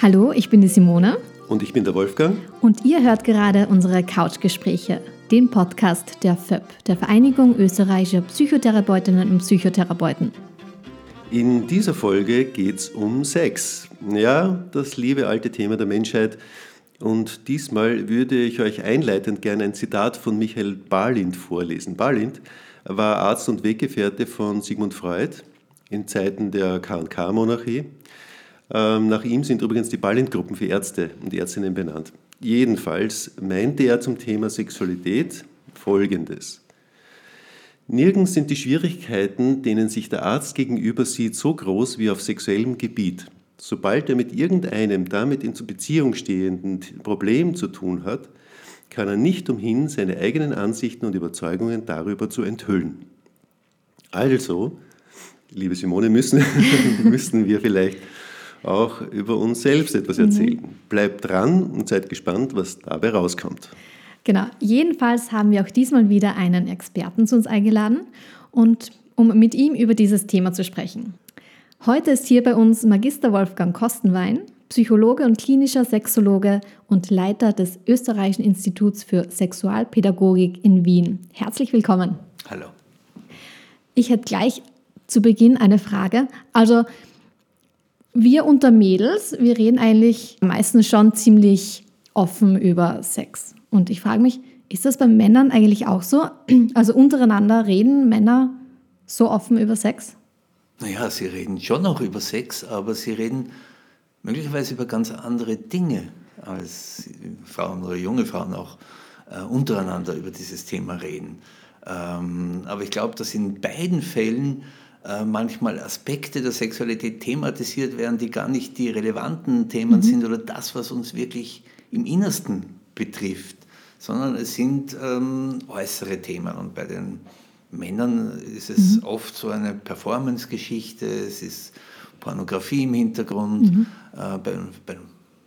Hallo, ich bin die Simone. Und ich bin der Wolfgang. Und ihr hört gerade unsere Couchgespräche, den Podcast der FÖP, der Vereinigung österreichischer Psychotherapeutinnen und Psychotherapeuten. In dieser Folge geht es um Sex. Ja, das liebe alte Thema der Menschheit. Und diesmal würde ich euch einleitend gerne ein Zitat von Michael Barlind vorlesen. Barlind war Arzt und Weggefährte von Sigmund Freud in Zeiten der KK-Monarchie. Ähm, nach ihm sind übrigens die Balint-Gruppen für Ärzte und Ärztinnen benannt. Jedenfalls meinte er zum Thema Sexualität Folgendes. Nirgends sind die Schwierigkeiten, denen sich der Arzt gegenüber sieht, so groß wie auf sexuellem Gebiet. Sobald er mit irgendeinem damit in Beziehung stehenden Problem zu tun hat, kann er nicht umhin, seine eigenen Ansichten und Überzeugungen darüber zu enthüllen. Also, liebe Simone, müssen, müssten wir vielleicht auch über uns selbst etwas erzählen. Mhm. Bleibt dran und seid gespannt, was dabei rauskommt. Genau, jedenfalls haben wir auch diesmal wieder einen Experten zu uns eingeladen und um mit ihm über dieses Thema zu sprechen. Heute ist hier bei uns Magister Wolfgang Kostenwein, Psychologe und klinischer Sexologe und Leiter des Österreichischen Instituts für Sexualpädagogik in Wien. Herzlich willkommen. Hallo. Ich hätte gleich zu Beginn eine Frage. Also wir unter Mädels, wir reden eigentlich meistens schon ziemlich offen über Sex. Und ich frage mich, ist das bei Männern eigentlich auch so? Also untereinander reden Männer so offen über Sex? Naja, sie reden schon auch über Sex, aber sie reden möglicherweise über ganz andere Dinge, als Frauen oder junge Frauen auch äh, untereinander über dieses Thema reden. Ähm, aber ich glaube, dass in beiden Fällen äh, manchmal Aspekte der Sexualität thematisiert werden, die gar nicht die relevanten Themen mhm. sind oder das, was uns wirklich im Innersten betrifft, sondern es sind ähm, äußere Themen. Und bei den Männern ist es mhm. oft so eine Performance-Geschichte, es ist Pornografie im Hintergrund. Mhm. Äh, bei, bei,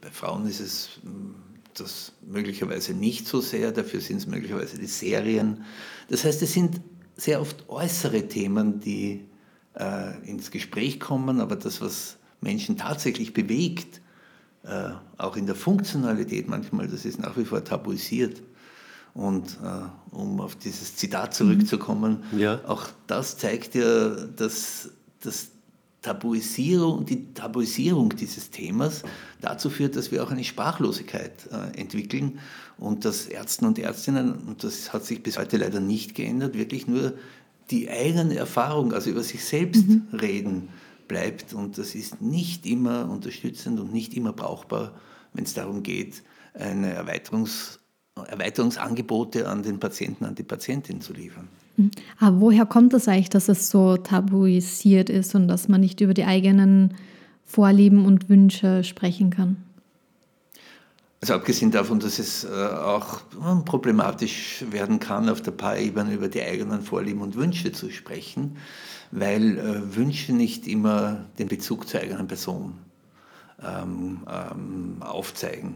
bei, Frauen ist es hm, das möglicherweise nicht so sehr, dafür sind es möglicherweise die Serien. Das heißt, es sind sehr oft äußere Themen, die äh, ins Gespräch kommen, aber das, was Menschen tatsächlich bewegt, äh, auch in der Funktionalität manchmal, das ist nach wie vor tabuisiert. Und äh, um auf dieses Zitat zurückzukommen, mhm. ja. auch das zeigt ja, dass, dass Tabuisierung, die Tabuisierung dieses Themas dazu führt, dass wir auch eine Sprachlosigkeit äh, entwickeln und dass Ärzte und Ärztinnen, und das hat sich bis heute leider nicht geändert, wirklich nur die eigene Erfahrung, also über sich selbst mhm. reden bleibt. Und das ist nicht immer unterstützend und nicht immer brauchbar, wenn es darum geht, eine Erweiterungs Erweiterungsangebote an den Patienten, an die Patientin zu liefern. Mhm. Aber woher kommt das eigentlich, dass es so tabuisiert ist und dass man nicht über die eigenen Vorlieben und Wünsche sprechen kann? Also abgesehen davon, dass es äh, auch hm, problematisch werden kann, auf der Paarebene über die eigenen Vorlieben und Wünsche zu sprechen, weil äh, Wünsche nicht immer den Bezug zur eigenen Person ähm, ähm, aufzeigen.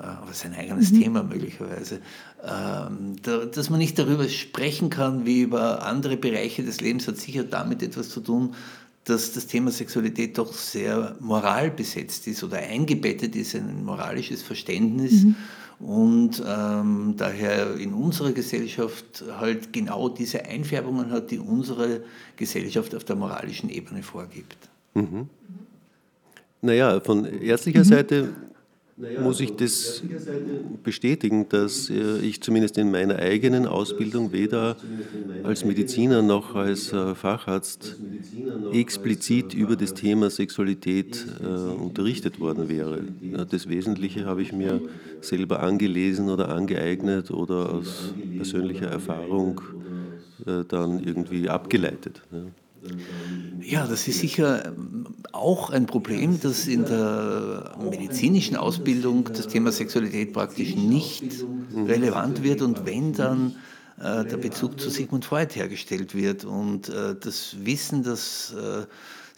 Äh, aber es ist ein eigenes mhm. Thema möglicherweise. Ähm, da, dass man nicht darüber sprechen kann wie über andere Bereiche des Lebens, hat sicher damit etwas zu tun, dass das Thema Sexualität doch sehr moral besetzt ist oder eingebettet ist in ein moralisches Verständnis mhm. und ähm, daher in unserer Gesellschaft halt genau diese Einfärbungen hat, die unsere Gesellschaft auf der moralischen Ebene vorgibt. Mhm. Naja, von ärztlicher mhm. Seite muss ich das bestätigen, dass äh, ich zumindest in meiner eigenen Ausbildung weder als Mediziner noch als äh, Facharzt explizit über das Thema Sexualität äh, unterrichtet worden wäre. Das Wesentliche habe ich mir selber angelesen oder angeeignet oder aus persönlicher Erfahrung dann irgendwie abgeleitet. Ja, das ist sicher auch ein Problem, dass in der medizinischen Ausbildung das Thema Sexualität praktisch nicht relevant wird und wenn dann äh, der Bezug zu Sigmund Freud hergestellt wird und äh, das Wissen, dass äh,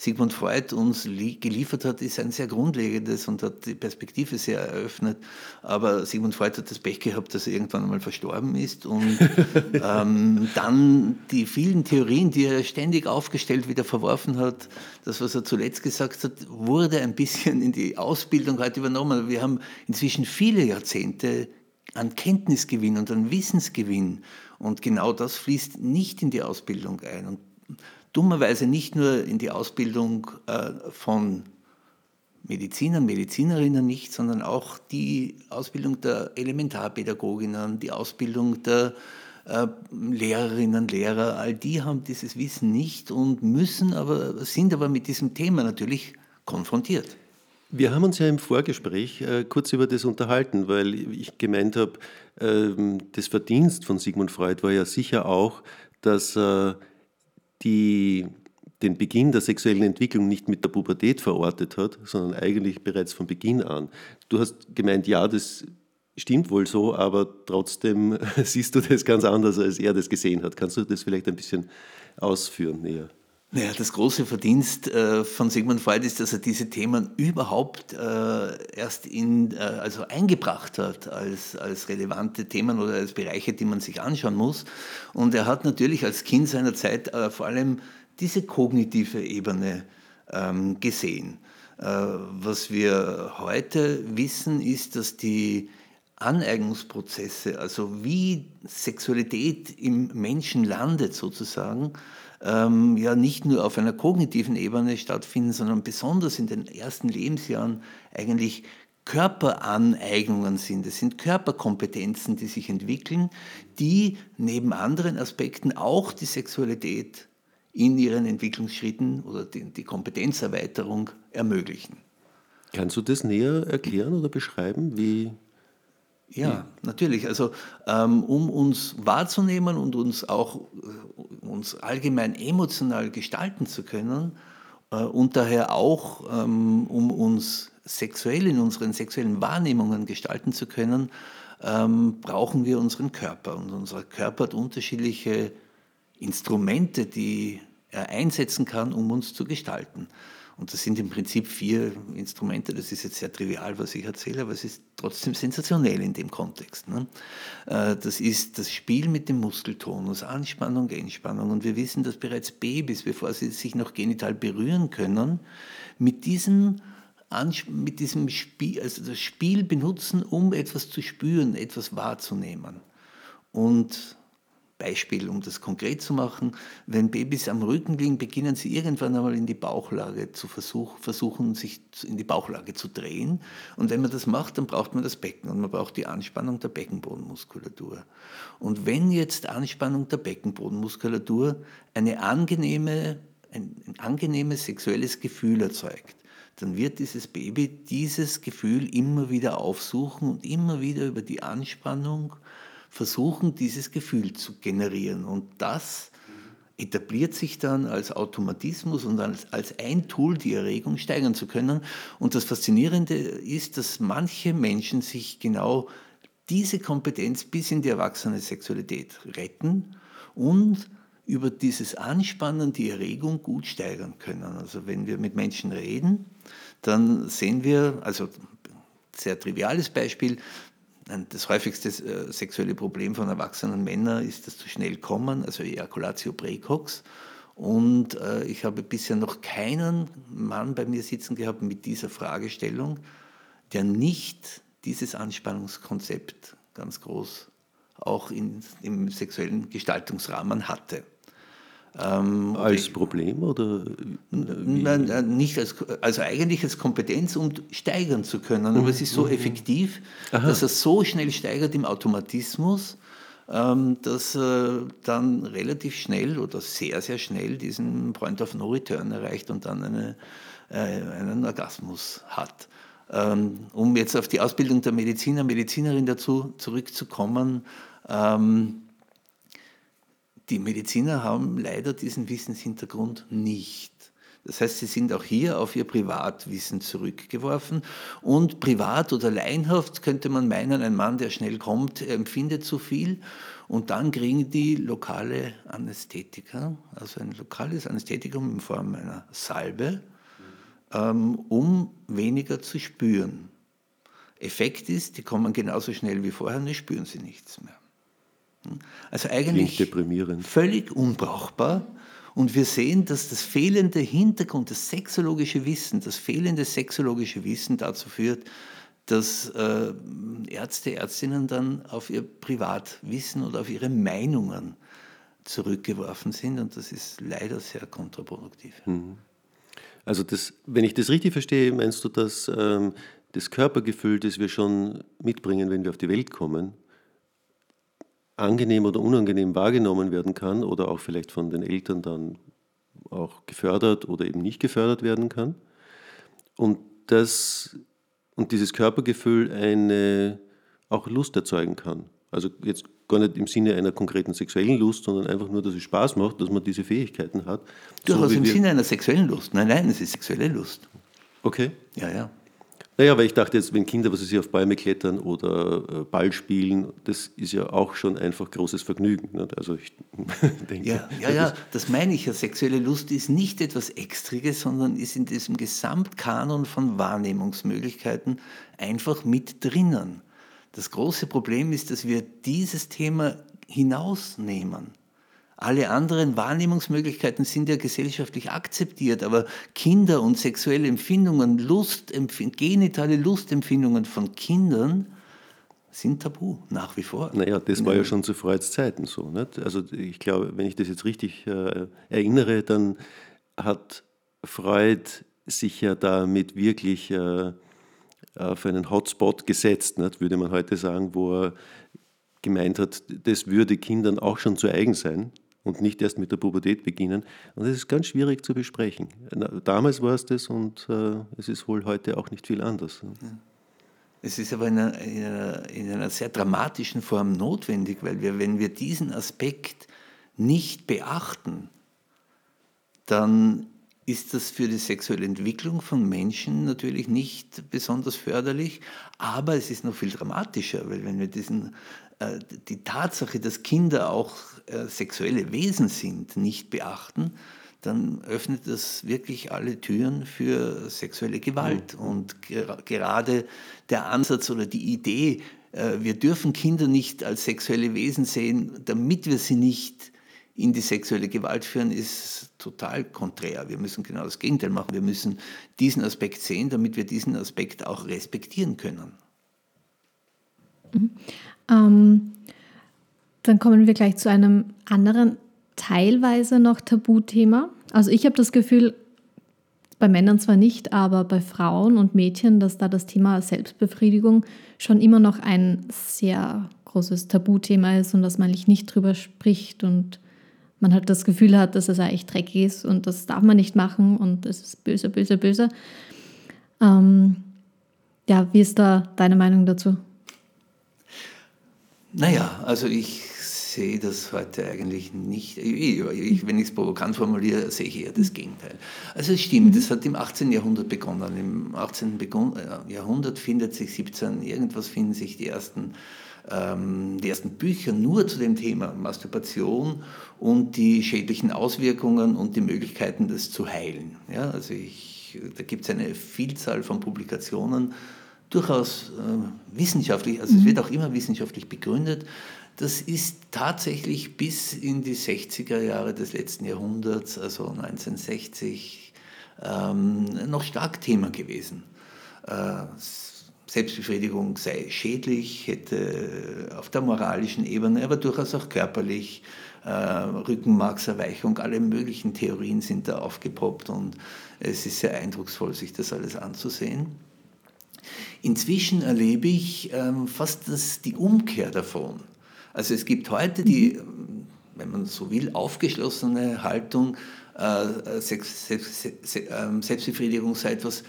Sigmund Freud uns geliefert hat, ist ein sehr grundlegendes und hat die Perspektive sehr eröffnet. Aber Sigmund Freud hat das Pech gehabt, dass er irgendwann einmal verstorben ist und ähm, dann die vielen Theorien, die er ständig aufgestellt wieder verworfen hat, das, was er zuletzt gesagt hat, wurde ein bisschen in die Ausbildung heute übernommen. Wir haben inzwischen viele Jahrzehnte an Kenntnisgewinn und an Wissensgewinn. Und genau das fließt nicht in die Ausbildung ein. Und dummerweise nicht nur in die Ausbildung äh, von Medizinern, Medizinerinnen nicht, sondern auch die Ausbildung der Elementarpädagoginnen, die Ausbildung der äh, Lehrerinnen, Lehrer, all die haben dieses Wissen nicht und müssen aber, sind aber mit diesem Thema natürlich konfrontiert. Wir haben uns ja im Vorgespräch äh, kurz über das unterhalten, weil ich gemeint habe, äh, das Verdienst von Sigmund Freud war ja sicher auch, dass äh, die, den Beginn der sexuellen Entwicklung nicht mit der Pubertät verortet hat, sondern eigentlich bereits von Beginn an. Du hast gemeint, ja, das stimmt wohl so, aber trotzdem siehst du das ganz anders, als er das gesehen hat. Kannst du das vielleicht ein bisschen ausführen näher? Naja, das große Verdienst äh, von Sigmund Freud ist, dass er diese Themen überhaupt äh, erst in, äh, also eingebracht hat als, als relevante Themen oder als Bereiche, die man sich anschauen muss. Und er hat natürlich als Kind seiner Zeit vor allem diese kognitive Ebene ähm, gesehen. Was wir heute wissen, ist, dass die Aneignungsprozesse, also wie Sexualität im Menschen landet sozusagen, ähm, ja nicht nur auf einer kognitiven Ebene stattfinden, sondern besonders in den ersten Lebensjahren eigentlich Körperaneignungen sind. Es sind Körperkompetenzen, die sich entwickeln, die neben anderen Aspekten auch die Sexualität in ihren Entwicklungsschritten oder die, die Kompetenzerweiterung ermöglichen. Kannst du das näher erklären oder beschreiben, wie ja, natürlich. Also ähm, um uns wahrzunehmen und uns auch äh, uns allgemein emotional gestalten zu können äh, und daher auch ähm, um uns sexuell in unseren sexuellen Wahrnehmungen gestalten zu können, ähm, brauchen wir unseren Körper. Und unser Körper hat unterschiedliche Instrumente, die er einsetzen kann, um uns zu gestalten. Und das sind im Prinzip vier Instrumente. Das ist jetzt sehr trivial, was ich erzähle, aber es ist trotzdem sensationell in dem Kontext. Ne? Äh, das ist das Spiel mit dem Muskeltonus, Anspannung, Entspannung. Und wir wissen, dass bereits Babys, bevor sie sich noch genital berühren können, mit diesem mit diesem Spiel, also das Spiel benutzen, um etwas zu spüren, etwas wahrzunehmen. Und Beispiel, um das konkret zu machen, wenn Babys am Rücken liegen, beginnen sie irgendwann einmal in die Bauchlage zu versuch, versuchen, sich in die Bauchlage zu drehen. Und wenn man das macht, dann braucht man das Becken und man braucht die Anspannung der Beckenbodenmuskulatur. Und wenn jetzt Anspannung der Beckenbodenmuskulatur eine angenehme, ein, ein angenehmes sexuelles Gefühl erzeugt, dann wird dieses Baby dieses Gefühl immer wieder aufsuchen und immer wieder über die Anspannung versuchen, dieses Gefühl zu generieren. Und das etabliert sich dann als Automatismus und als, ein Tool, die Erregung steigern zu können. Und das Faszinierende ist, dass manche Menschen sich genau diese Kompetenz bis in die erwachsene Sexualität retten und über dieses Anspannen die Erregung gut steigern können. Also wenn wir mit Menschen reden, dann sehen wir, also sehr triviales Beispiel, das häufigste äh, sexuelle Problem von erwachsenen Männern ist das zu schnell kommen, also Ejaculatio precox. Und äh, ich habe bisher noch keinen Mann bei mir sitzen gehabt mit dieser Fragestellung, der nicht dieses Anspannungskonzept ganz groß auch in, im sexuellen Gestaltungsrahmen hatte. Ähm, als Problem oder? Nein, nicht als, also eigentlich als Kompetenz, um steigern zu können. Aber mhm. es ist so mhm. effektiv, Aha. dass er so schnell steigert im Automatismus, ähm, dass er dann relativ schnell oder sehr, sehr schnell diesen Point of No Return erreicht und dann eine, äh, einen Orgasmus hat. Ähm, um jetzt auf die Ausbildung der Mediziner, Medizinerin dazu zurückzukommen, ähm, die Mediziner haben leider diesen Wissenshintergrund nicht. Das heißt, sie sind auch hier auf ihr Privatwissen zurückgeworfen. Und privat oder laienhaft könnte man meinen, ein Mann, der schnell kommt, empfindet zu viel. Und dann kriegen die lokale Anästhetika, also ein lokales Anästhetikum in Form einer Salbe, ähm, um weniger zu spüren. Effekt ist, die kommen genauso schnell wie vorher, und spüren sie nichts mehr. Also eigentlich völlig unbrauchbar. Und wir sehen, dass das fehlende Hintergrund, das sexologische Wissen, das fehlende sexologische Wissen dazu führt, dass äh, Ärzte, Ärztinnen dann auf ihr Privatwissen oder auf ihre Meinungen zurückgeworfen sind. Und das ist leider sehr kontraproduktiv. Mhm. Also das, wenn ich das richtig verstehe, meinst du, dass ähm, das Körpergefühl, das wir schon mitbringen, wenn wir auf die Welt kommen, angenehm oder unangenehm wahrgenommen werden kann oder auch vielleicht von den Eltern dann auch gefördert oder eben nicht gefördert werden kann. Und, das, und dieses Körpergefühl eine auch Lust erzeugen kann. Also jetzt gar nicht im Sinne einer konkreten sexuellen Lust, sondern einfach nur, dass es Spaß macht, dass man diese Fähigkeiten hat. Durchaus so im Sinne einer sexuellen Lust. Nein, nein, es ist sexuelle Lust. Okay. Ja, ja. Naja, weil ich dachte jetzt, wenn Kinder, was sie sich auf Bäume klettern oder äh, Ball spielen, das ist ja auch schon einfach großes Vergnügen. Nicht? Also ich denke, ja, ja, ja, das meine ich ja. Sexuelle Lust ist nicht etwas Extriges, sondern ist in diesem Gesamtkanon von Wahrnehmungsmöglichkeiten einfach mit drinnen. Das große Problem ist, dass wir dieses Thema hinausnehmen. Alle anderen Wahrnehmungsmöglichkeiten sind ja gesellschaftlich akzeptiert, aber Kinder und sexuelle Empfindungen, Lustempfind genitale Lustempfindungen von Kindern sind tabu, nach wie vor. Naja, das war ja schon zu Freuds Zeiten so. Nicht? Also ich glaube, wenn ich das jetzt richtig äh, erinnere, dann hat Freud sich ja damit wirklich äh, auf einen Hotspot gesetzt, nicht? würde man heute sagen, wo er gemeint hat, das würde Kindern auch schon zu eigen sein und nicht erst mit der Pubertät beginnen. Und das ist ganz schwierig zu besprechen. Damals war es das und äh, es ist wohl heute auch nicht viel anders. Es ist aber in einer, in, einer, in einer, sehr dramatischen Form notwendig, weil wir, wenn wir diesen Aspekt nicht beachten, dann ist das für die sexuelle Entwicklung von Menschen natürlich nicht besonders förderlich, aber es ist noch viel dramatischer, weil wenn wir diesen die Tatsache, dass Kinder auch äh, sexuelle Wesen sind, nicht beachten, dann öffnet das wirklich alle Türen für sexuelle Gewalt. Mhm. Und gerade der Ansatz oder die Idee, äh, wir dürfen Kinder nicht als sexuelle Wesen sehen, damit wir sie nicht in die sexuelle Gewalt führen, ist total konträr. Wir müssen genau das Gegenteil machen. Wir müssen diesen Aspekt sehen, damit wir diesen Aspekt auch respektieren können. Ähm, dann kommen wir gleich zu einem anderen, teilweise noch Tabuthema. Also ich habe das Gefühl, bei Männern zwar nicht, aber bei Frauen und Mädchen, dass da das Thema Selbstbefriedigung schon immer noch ein sehr großes Tabuthema ist und dass man nicht drüber spricht und man halt das Gefühl hat, dass es eigentlich dreckig ist und das darf man nicht machen und es ist böse, böse, böse. Ähm, ja, wie ist da deine Meinung dazu? Naja, also ich sehe das heute eigentlich nicht. Ich, wenn ich es provokant formuliere, sehe ich eher das Gegenteil. Also es stimmt, es hat im 18. Jahrhundert begonnen. Im 18. Äh, Jahrhundert findet sich 17, irgendwas finden sich die ersten, ähm, die ersten Bücher nur zu dem Thema Masturbation und die schädlichen Auswirkungen und die Möglichkeiten, das zu heilen. Ja, also ich, da gibt es eine Vielzahl von Publikationen durchaus äh, wissenschaftlich, also mhm. es wird auch immer wissenschaftlich begründet. Das ist tatsächlich bis in die 60er Jahre des letzten Jahrhunderts, also 1960, ähm, noch stark Thema gewesen. Äh, Selbstbefriedigung sei schädlich, hätte auf der moralischen Ebene, aber durchaus auch körperlich, äh, Rückenmarkserweichung, alle möglichen Theorien sind da aufgepoppt und es ist sehr eindrucksvoll, sich das alles anzusehen. Inzwischen erlebe ich ähm, fast das, die Umkehr davon. Also es gibt heute die, wenn man so will, aufgeschlossene Haltung, äh, Sex, Sex, Sex, äh, Selbstbefriedigung sei etwas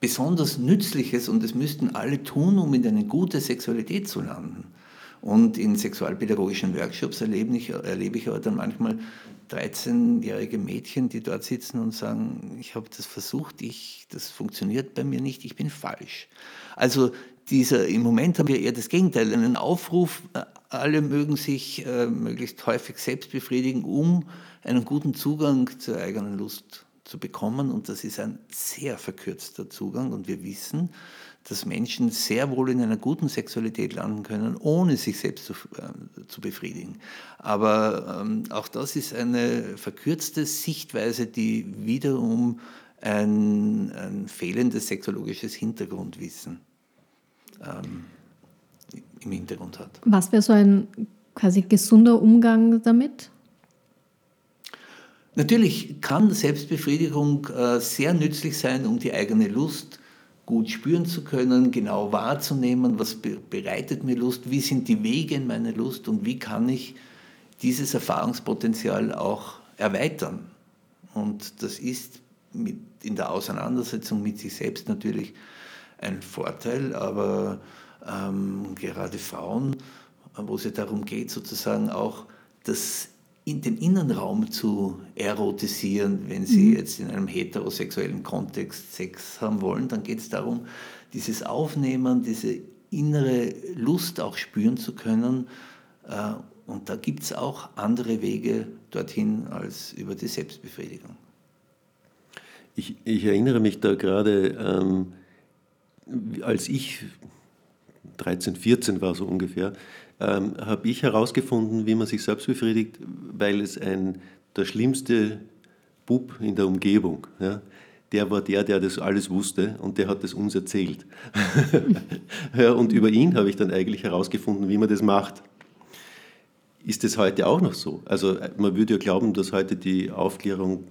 besonders Nützliches und das müssten alle tun, um in eine gute Sexualität zu landen. Und in sexualpädagogischen Workshops erlebe ich, erlebe ich aber dann manchmal 13-jährige Mädchen, die dort sitzen und sagen, ich habe das versucht, ich, das funktioniert bei mir nicht, ich bin falsch. Also dieser, im Moment haben wir eher das Gegenteil, einen Aufruf, äh, alle mögen sich äh, möglichst häufig selbst befriedigen, um einen guten Zugang zur eigenen Lust zu bekommen. Und das ist ein sehr verkürzter Zugang. Und wir wissen, dass Menschen sehr wohl in einer guten Sexualität landen können, ohne sich selbst zu, äh, zu befriedigen. Aber ähm, auch das ist eine verkürzte Sichtweise, die wiederum ein, ein fehlendes sexologisches Hintergrundwissen ähm, im Hintergrund hat. Was wäre so ein quasi gesunder Umgang damit? Natürlich kann Selbstbefriedigung äh, sehr nützlich sein, um die eigene Lust gut spüren zu können, genau wahrzunehmen, was be bereitet mir Lust, wie sind die Wege in meine Lust und wie kann ich dieses Erfahrungspotenzial auch erweitern. Und das ist mit, in der Auseinandersetzung mit sich selbst natürlich ein Vorteil, aber ähm, gerade Frauen, wo es ja darum geht, sozusagen auch das in den Innenraum zu erotisieren, wenn sie mhm. jetzt in einem heterosexuellen Kontext Sex haben wollen, dann geht es darum, dieses Aufnehmen, diese innere Lust auch spüren zu können. Äh, und da gibt es auch andere Wege dorthin als über die Selbstbefriedigung. Ich, ich erinnere mich da gerade, ähm, als ich 13, 14 war so ungefähr, ähm, habe ich herausgefunden, wie man sich selbst befriedigt, weil es ein, der schlimmste Bub in der Umgebung, ja, der war der, der das alles wusste und der hat das uns erzählt. ja, und über ihn habe ich dann eigentlich herausgefunden, wie man das macht. Ist das heute auch noch so? Also man würde ja glauben, dass heute die Aufklärung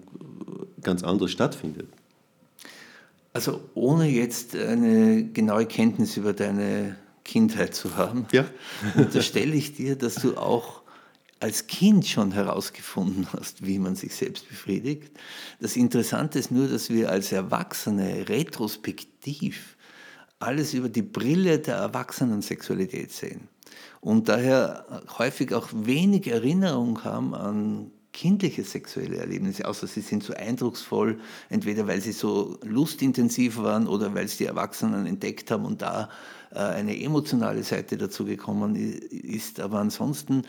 ganz anders stattfindet. Also ohne jetzt eine genaue Kenntnis über deine Kindheit zu haben, ja. unterstelle ich dir, dass du auch als Kind schon herausgefunden hast, wie man sich selbst befriedigt. Das Interessante ist nur, dass wir als Erwachsene retrospektiv alles über die Brille der Erwachsenensexualität sehen und daher häufig auch wenig Erinnerung haben an kindliche sexuelle Erlebnisse, außer sie sind so eindrucksvoll, entweder weil sie so lustintensiv waren oder weil es die Erwachsenen entdeckt haben und da äh, eine emotionale Seite dazu gekommen ist. Aber ansonsten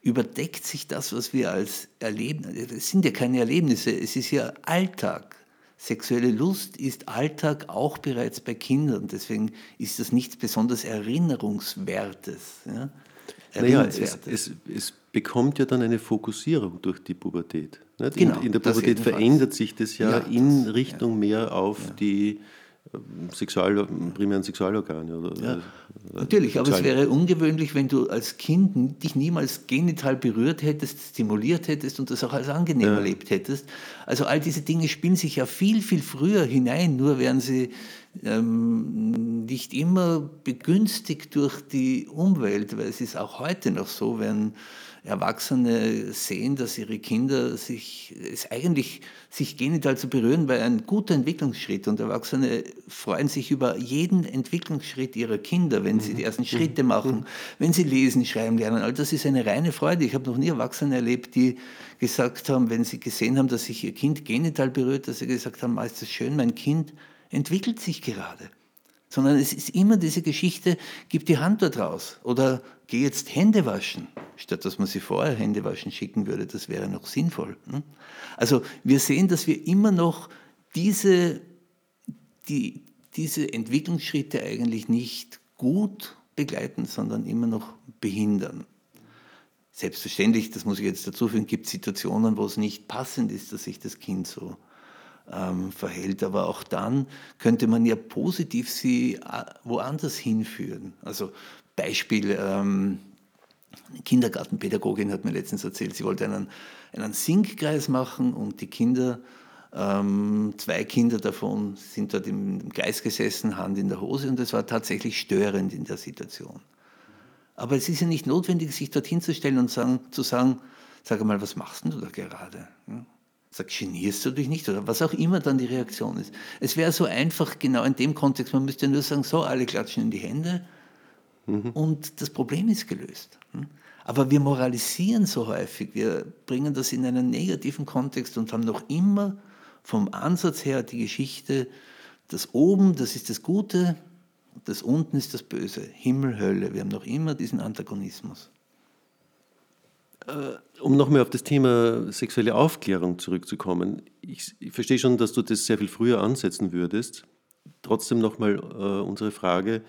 überdeckt sich das, was wir als erleben. Es sind ja keine Erlebnisse, es ist ja Alltag. Sexuelle Lust ist Alltag auch bereits bei Kindern. Deswegen ist das nichts besonders Erinnerungswertes. Ja? Naja, es, es, es, bekommt ja dann eine Fokussierung durch die Pubertät. Nicht? Genau, in, in der Pubertät verändert sich das ja, ja in das, Richtung ja. mehr auf ja. die Sexual, primären Sexualorgane. Oder, ja, natürlich, aber es wäre ungewöhnlich, wenn du als Kind dich niemals genital berührt hättest, stimuliert hättest und das auch als angenehm ja. erlebt hättest. Also all diese Dinge spielen sich ja viel, viel früher hinein, nur werden sie ähm, nicht immer begünstigt durch die Umwelt, weil es ist auch heute noch so, wenn Erwachsene sehen, dass ihre Kinder sich, es eigentlich sich genital zu berühren, weil ein guter Entwicklungsschritt und Erwachsene freuen sich über jeden Entwicklungsschritt ihrer Kinder, wenn sie die ersten mhm. Schritte mhm. machen, wenn sie lesen, schreiben lernen. All das ist eine reine Freude. Ich habe noch nie Erwachsene erlebt, die gesagt haben, wenn sie gesehen haben, dass sich ihr Kind genital berührt, dass sie gesagt haben, ist das schön, mein Kind entwickelt sich gerade sondern es ist immer diese Geschichte, gib die Hand dort raus oder geh jetzt Hände waschen, statt dass man sie vorher Hände waschen schicken würde, das wäre noch sinnvoll. Ne? Also wir sehen, dass wir immer noch diese, die, diese Entwicklungsschritte eigentlich nicht gut begleiten, sondern immer noch behindern. Selbstverständlich, das muss ich jetzt dazu fügen, gibt es Situationen, wo es nicht passend ist, dass sich das Kind so ähm, verhält. Aber auch dann könnte man ja positiv sie äh, woanders hinführen. Also Beispiel, ähm, eine Kindergartenpädagogin hat mir letztens erzählt, sie wollte einen, einen Singkreis machen und die Kinder, ähm, zwei Kinder davon sind dort im Kreis gesessen, Hand in der Hose und es war tatsächlich störend in der Situation. Aber es ist ja nicht notwendig, sich dorthin zu stellen und sagen, zu sagen, sag mal, was machst du da gerade? Sag, genierst du dich nicht? Oder was auch immer dann die Reaktion ist. Es wäre so einfach, genau in dem Kontext, man müsste nur sagen, so, alle klatschen in die Hände mhm. und das Problem ist gelöst. Hm? Aber wir moralisieren so häufig, wir bringen das in einen negativen Kontext und haben noch immer vom Ansatz her die Geschichte, das oben, das ist das Gute, das unten ist das Böse, Himmel, Hölle. Wir haben noch immer diesen Antagonismus. Äh, um nochmal auf das Thema sexuelle Aufklärung zurückzukommen, ich, ich, verstehe schon, dass du das sehr viel früher ansetzen würdest. Trotzdem nochmal äh, unsere Frage,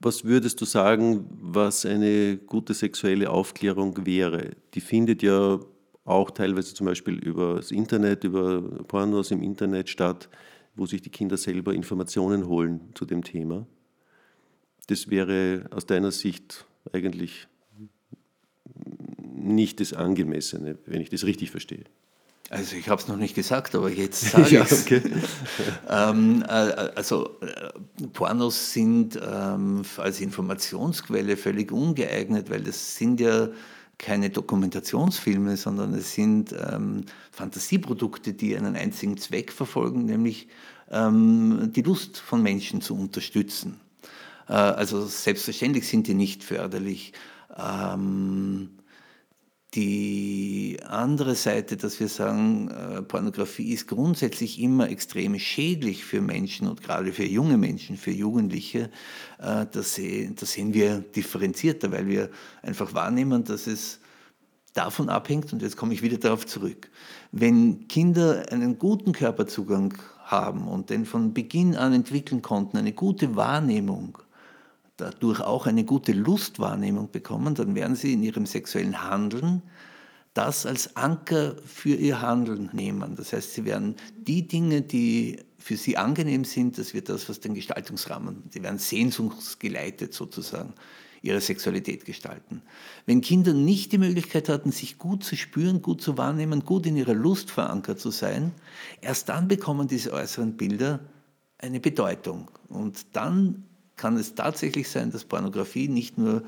was würdest du sagen, was eine gute sexuelle Aufklärung wäre? Die findet ja auch teilweise zum Beispiel über das Internet, über Pornos im Internet statt, wo sich die Kinder selber Informationen holen zu dem Thema. Das wäre aus deiner Sicht eigentlich nicht das Angemessene, wenn ich das richtig verstehe. Also ich habe es noch nicht gesagt, aber jetzt sage ich es. okay. ähm, äh, also äh, Pornos sind ähm, als Informationsquelle völlig ungeeignet, weil das sind ja keine Dokumentationsfilme, sondern es sind ähm, Fantasieprodukte, die einen einzigen Zweck verfolgen, nämlich ähm, die Lust von Menschen zu unterstützen. Äh, also selbstverständlich sind die nicht förderlich. Ähm, die andere Seite, dass wir sagen, äh, Pornografie ist grundsätzlich immer extrem schädlich für Menschen und gerade für junge Menschen, für Jugendliche, äh, das, sehen wir differenzierter, weil wir einfach wahrnehmen, dass es davon abhängt, und jetzt komme ich wieder darauf zurück, wenn Kinder einen guten Körperzugang haben und den von Beginn an entwickeln konnten, eine gute Wahrnehmung, dadurch auch eine gute Lustwahrnehmung bekommen, dann werden sie in ihrem sexuellen Handeln das als Anker für ihr Handeln nehmen. Das heißt, sie werden die Dinge, die für sie angenehm sind, das wird das, was den Gestaltungsrahmen, sie werden sehnsuchtsgeleitet sozusagen ihre Sexualität gestalten. Wenn Kinder nicht die Möglichkeit hatten, sich gut zu spüren, gut zu wahrnehmen, gut in ihrer Lust verankert zu sein, erst dann bekommen diese äußeren Bilder eine Bedeutung. Und dann kann es tatsächlich sein, dass Pornografie nicht nur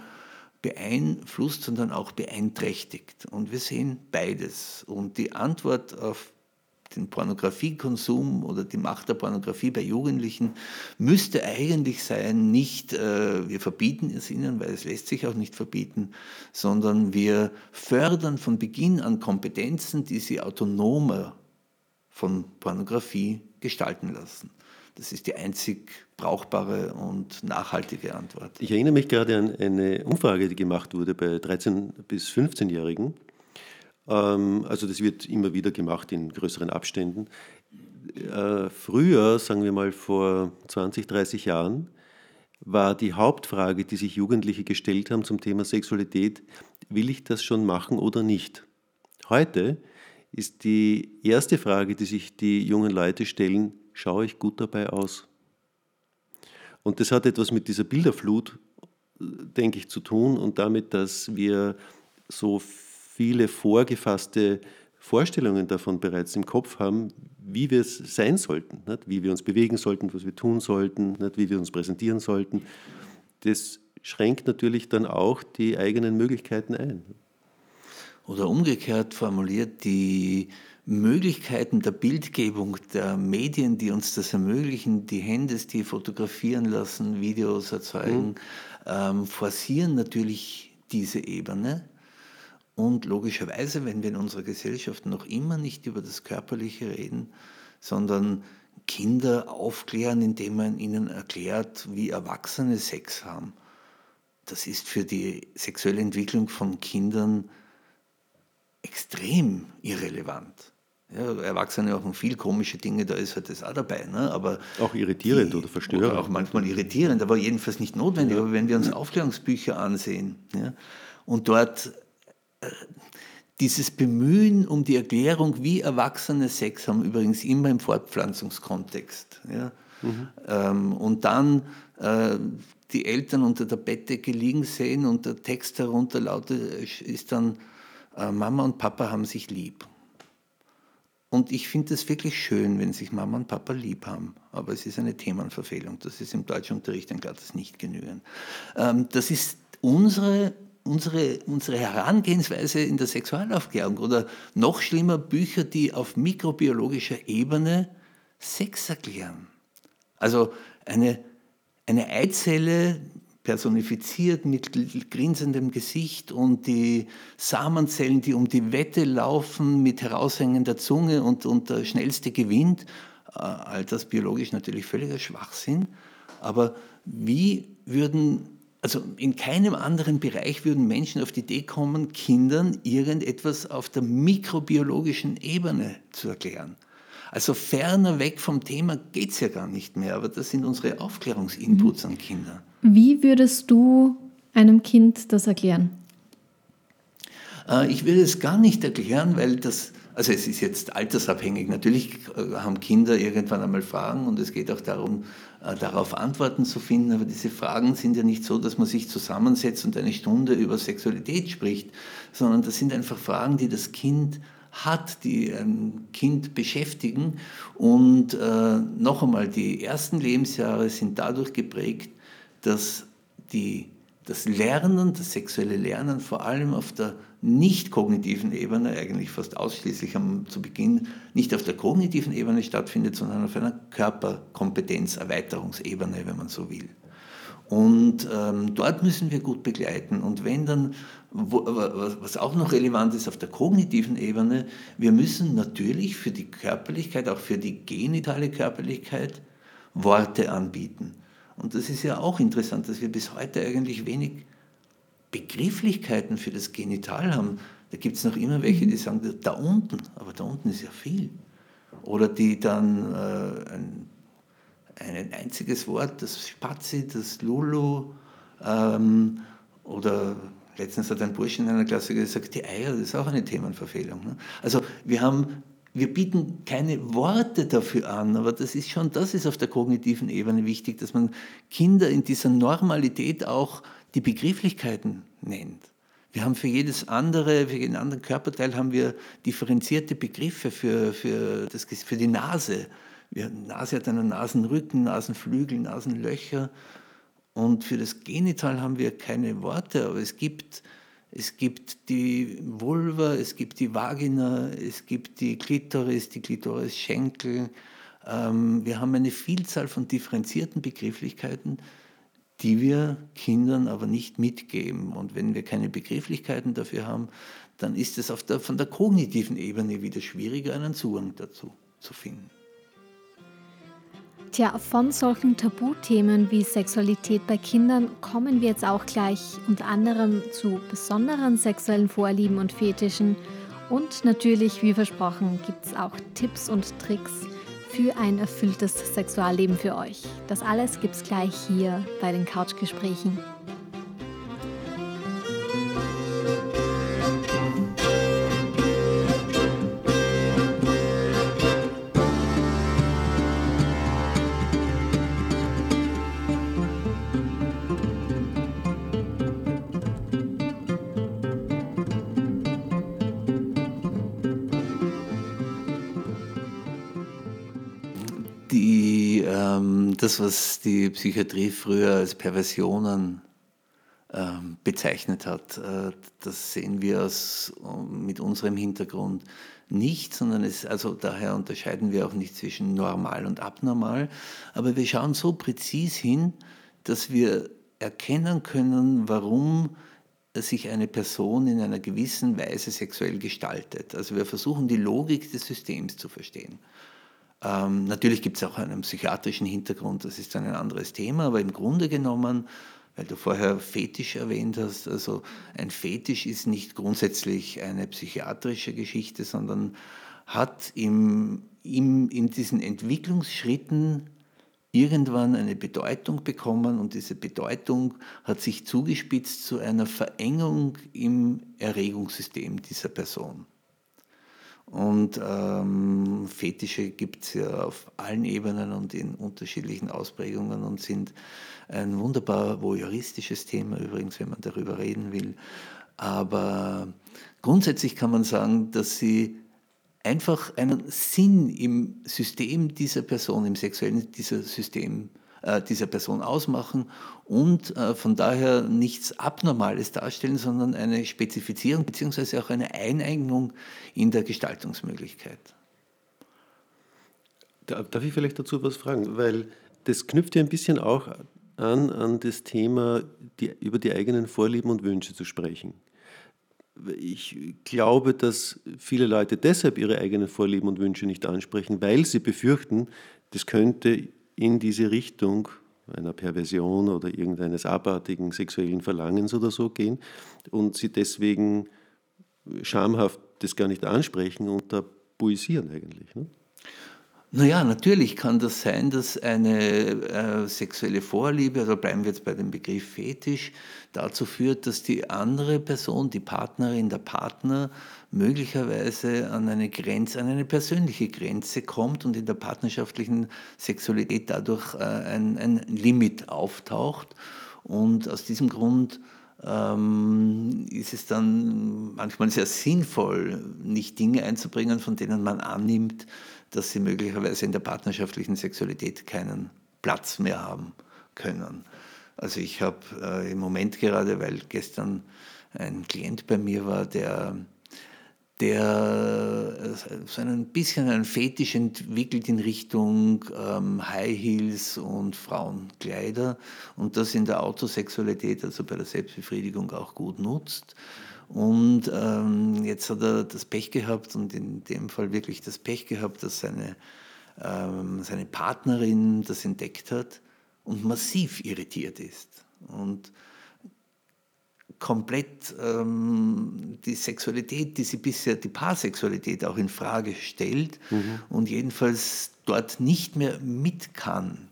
beeinflusst, sondern auch beeinträchtigt. Und wir sehen beides. Und die Antwort auf den Pornografiekonsum oder die Macht der Pornografie bei Jugendlichen müsste eigentlich sein, nicht äh, wir verbieten es ihnen, weil es lässt sich auch nicht verbieten, sondern wir fördern von Beginn an Kompetenzen, die sie autonomer von Pornografie gestalten lassen. Das ist die einzig brauchbare und nachhaltige Antwort. Ich erinnere mich gerade an eine Umfrage, die gemacht wurde bei 13- bis 15-Jährigen. Ähm, also das wird immer wieder gemacht in größeren Abständen. Äh, früher, sagen wir mal vor 20, 30 Jahren, war die Hauptfrage, die sich Jugendliche gestellt haben zum Thema Sexualität, will ich das schon machen oder nicht? Heute ist die erste Frage, die sich die jungen Leute stellen, schaue ich gut dabei aus? Und das hat etwas mit dieser Bilderflut, denke ich, zu tun und damit, dass wir so viele vorgefasste Vorstellungen davon bereits im Kopf haben, wie wir es sein sollten, nicht? wie wir uns bewegen sollten, was wir tun sollten, nicht? wie wir uns präsentieren sollten. Das schränkt natürlich dann auch die eigenen Möglichkeiten ein. Oder umgekehrt formuliert, die Möglichkeiten der Bildgebung der Medien, die uns das ermöglichen, die Handys, die fotografieren lassen, Videos erzeugen, mhm. ähm, forcieren natürlich diese Ebene. Und logischerweise, wenn wir in unserer Gesellschaft noch immer nicht über das Körperliche reden, sondern Kinder aufklären, indem man ihnen erklärt, wie Erwachsene Sex haben, das ist für die sexuelle Entwicklung von Kindern extrem irrelevant. Ja, Erwachsene machen viel komische Dinge, da ist halt das auch dabei. Ne? Aber auch irritierend die, oder verstörend. Auch manchmal irritierend, aber jedenfalls nicht notwendig. Ja. Aber wenn wir uns Aufklärungsbücher ansehen ja, und dort dieses Bemühen um die Erklärung, wie Erwachsene Sex haben, übrigens immer im Fortpflanzungskontext. Ja? Mhm. Ähm, und dann äh, die Eltern unter der Bettdecke liegen sehen und der Text darunter lautet, ist dann, äh, Mama und Papa haben sich lieb. Und ich finde es wirklich schön, wenn sich Mama und Papa lieb haben. Aber es ist eine Themenverfehlung. Das ist im Deutschunterricht ein glattes Nicht-Genügen. Ähm, das ist unsere unsere, unsere Herangehensweise in der Sexualaufklärung oder noch schlimmer Bücher, die auf mikrobiologischer Ebene Sex erklären. Also eine, eine Eizelle personifiziert mit grinsendem Gesicht und die Samenzellen, die um die Wette laufen mit heraushängender Zunge und, und der Schnellste gewinnt. Äh, all das biologisch natürlich völliger Schwachsinn. Aber wie würden, also in keinem anderen Bereich würden Menschen auf die Idee kommen, Kindern irgendetwas auf der mikrobiologischen Ebene zu erklären. Also ferner weg vom Thema geht es ja gar nicht mehr, aber das sind unsere Aufklärungsinputs mhm. an Kinder. Wie würdest du einem Kind das erklären? Äh, ich würde es gar nicht erklären, weil das, also es ist jetzt altersabhängig. Natürlich äh, haben Kinder irgendwann einmal Fragen und es geht auch darum, äh, darauf Antworten zu finden. Aber diese Fragen sind ja nicht so, dass man sich zusammensetzt und eine Stunde über Sexualität spricht, sondern das sind einfach Fragen, die das Kind hat, die ein Kind beschäftigen. Und äh, noch einmal, die ersten Lebensjahre sind dadurch geprägt, dass die, das Lernen, das sexuelle Lernen vor allem auf der nicht kognitiven Ebene, eigentlich fast ausschließlich am, zu Beginn, nicht auf der kognitiven Ebene stattfindet, sondern auf einer Körperkompetenz-Erweiterungsebene, wenn man so will. Und ähm, dort müssen wir gut begleiten. Und wenn dann, wo, was auch noch relevant ist auf der kognitiven Ebene, wir müssen natürlich für die Körperlichkeit, auch für die genitale Körperlichkeit, Worte anbieten. Und das ist ja auch interessant, dass wir bis heute eigentlich wenig Begrifflichkeiten für das Genital haben. Da gibt es noch immer welche, die sagen, da unten, aber da unten ist ja viel. Oder die dann äh, ein ein einziges Wort, das Spazi, das Lulu ähm, oder letztens hat ein Bursch in einer Klasse gesagt, die Eier, das ist auch eine Themenverfehlung. Ne? Also wir haben wir bieten keine Worte dafür an, aber das ist schon, das ist auf der kognitiven Ebene wichtig, dass man Kinder in dieser Normalität auch die Begrifflichkeiten nennt. Wir haben für jedes andere, für jeden anderen Körperteil haben wir differenzierte Begriffe für, für, das, für die Nase. Nase hat einen Nasenrücken, Nasenflügel, Nasenlöcher. Und für das Genital haben wir keine Worte, aber es gibt, es gibt die Vulva, es gibt die Vagina, es gibt die Klitoris, die Klitorisschenkel. Ähm, wir haben eine Vielzahl von differenzierten Begrifflichkeiten, die wir Kindern aber nicht mitgeben. Und wenn wir keine Begrifflichkeiten dafür haben, dann ist es der, von der kognitiven Ebene wieder schwieriger, einen Zugang dazu zu finden. Tja, von solchen Tabuthemen wie Sexualität bei Kindern kommen wir jetzt auch gleich unter anderem zu besonderen sexuellen Vorlieben und Fetischen. Und natürlich, wie versprochen, gibt es auch Tipps und Tricks für ein erfülltes Sexualleben für euch. Das alles gibt es gleich hier bei den Couchgesprächen. Das, was die Psychiatrie früher als Perversionen ähm, bezeichnet hat, äh, das sehen wir aus, mit unserem Hintergrund nicht, sondern es, also daher unterscheiden wir auch nicht zwischen normal und abnormal, aber wir schauen so präzis hin, dass wir erkennen können, warum sich eine Person in einer gewissen Weise sexuell gestaltet. Also wir versuchen die Logik des Systems zu verstehen. Ähm, natürlich gibt es auch einen psychiatrischen Hintergrund, das ist ein anderes Thema, aber im Grunde genommen, weil du vorher Fetisch erwähnt hast, also ein Fetisch ist nicht grundsätzlich eine psychiatrische Geschichte, sondern hat im, im, in diesen Entwicklungsschritten irgendwann eine Bedeutung bekommen und diese Bedeutung hat sich zugespitzt zu einer Verengung im Erregungssystem dieser Person. Und ähm, Fetische gibt es ja auf allen Ebenen und in unterschiedlichen Ausprägungen und sind ein wunderbar voyeuristisches Thema übrigens, wenn man darüber reden will. Aber grundsätzlich kann man sagen, dass sie einfach einen Sinn im System dieser Person, im sexuellen dieser System äh, dieser Person ausmachen und äh, von daher nichts Abnormales darstellen, sondern eine Spezifizierung bzw. auch eine Eineignung in der Gestaltungsmöglichkeit. Darf ich vielleicht dazu was fragen? Weil das knüpft ja ein bisschen auch an, an das Thema, die, über die eigenen Vorlieben und Wünsche zu sprechen. Ich glaube, dass viele Leute deshalb ihre eigenen Vorlieben und Wünsche nicht ansprechen, weil sie befürchten, das könnte in diese Richtung einer Perversion oder irgendeines abartigen sexuellen Verlangens oder so gehen und sie deswegen schamhaft das gar nicht ansprechen und tabuisieren eigentlich. Ne? Naja, natürlich kann das sein, dass eine äh, sexuelle Vorliebe, also bleiben wir jetzt bei dem Begriff Fetisch, dazu führt, dass die andere Person, die Partnerin, der Partner möglicherweise an eine Grenze, an eine persönliche Grenze kommt und in der partnerschaftlichen Sexualität dadurch äh, ein, ein Limit auftaucht. Und aus diesem Grund ähm, ist es dann manchmal sehr sinnvoll, nicht Dinge einzubringen, von denen man annimmt, dass sie möglicherweise in der partnerschaftlichen Sexualität keinen Platz mehr haben können. Also ich habe äh, im Moment gerade, weil gestern ein Klient bei mir war, der, der äh, so ein bisschen einen Fetisch entwickelt in Richtung ähm, High Heels und Frauenkleider und das in der Autosexualität, also bei der Selbstbefriedigung auch gut nutzt. Und ähm, jetzt hat er das Pech gehabt und in dem Fall wirklich das Pech gehabt, dass seine, ähm, seine Partnerin das entdeckt hat und massiv irritiert ist. Und komplett ähm, die Sexualität, die sie bisher, die Paarsexualität auch in Frage stellt mhm. und jedenfalls dort nicht mehr mit kann.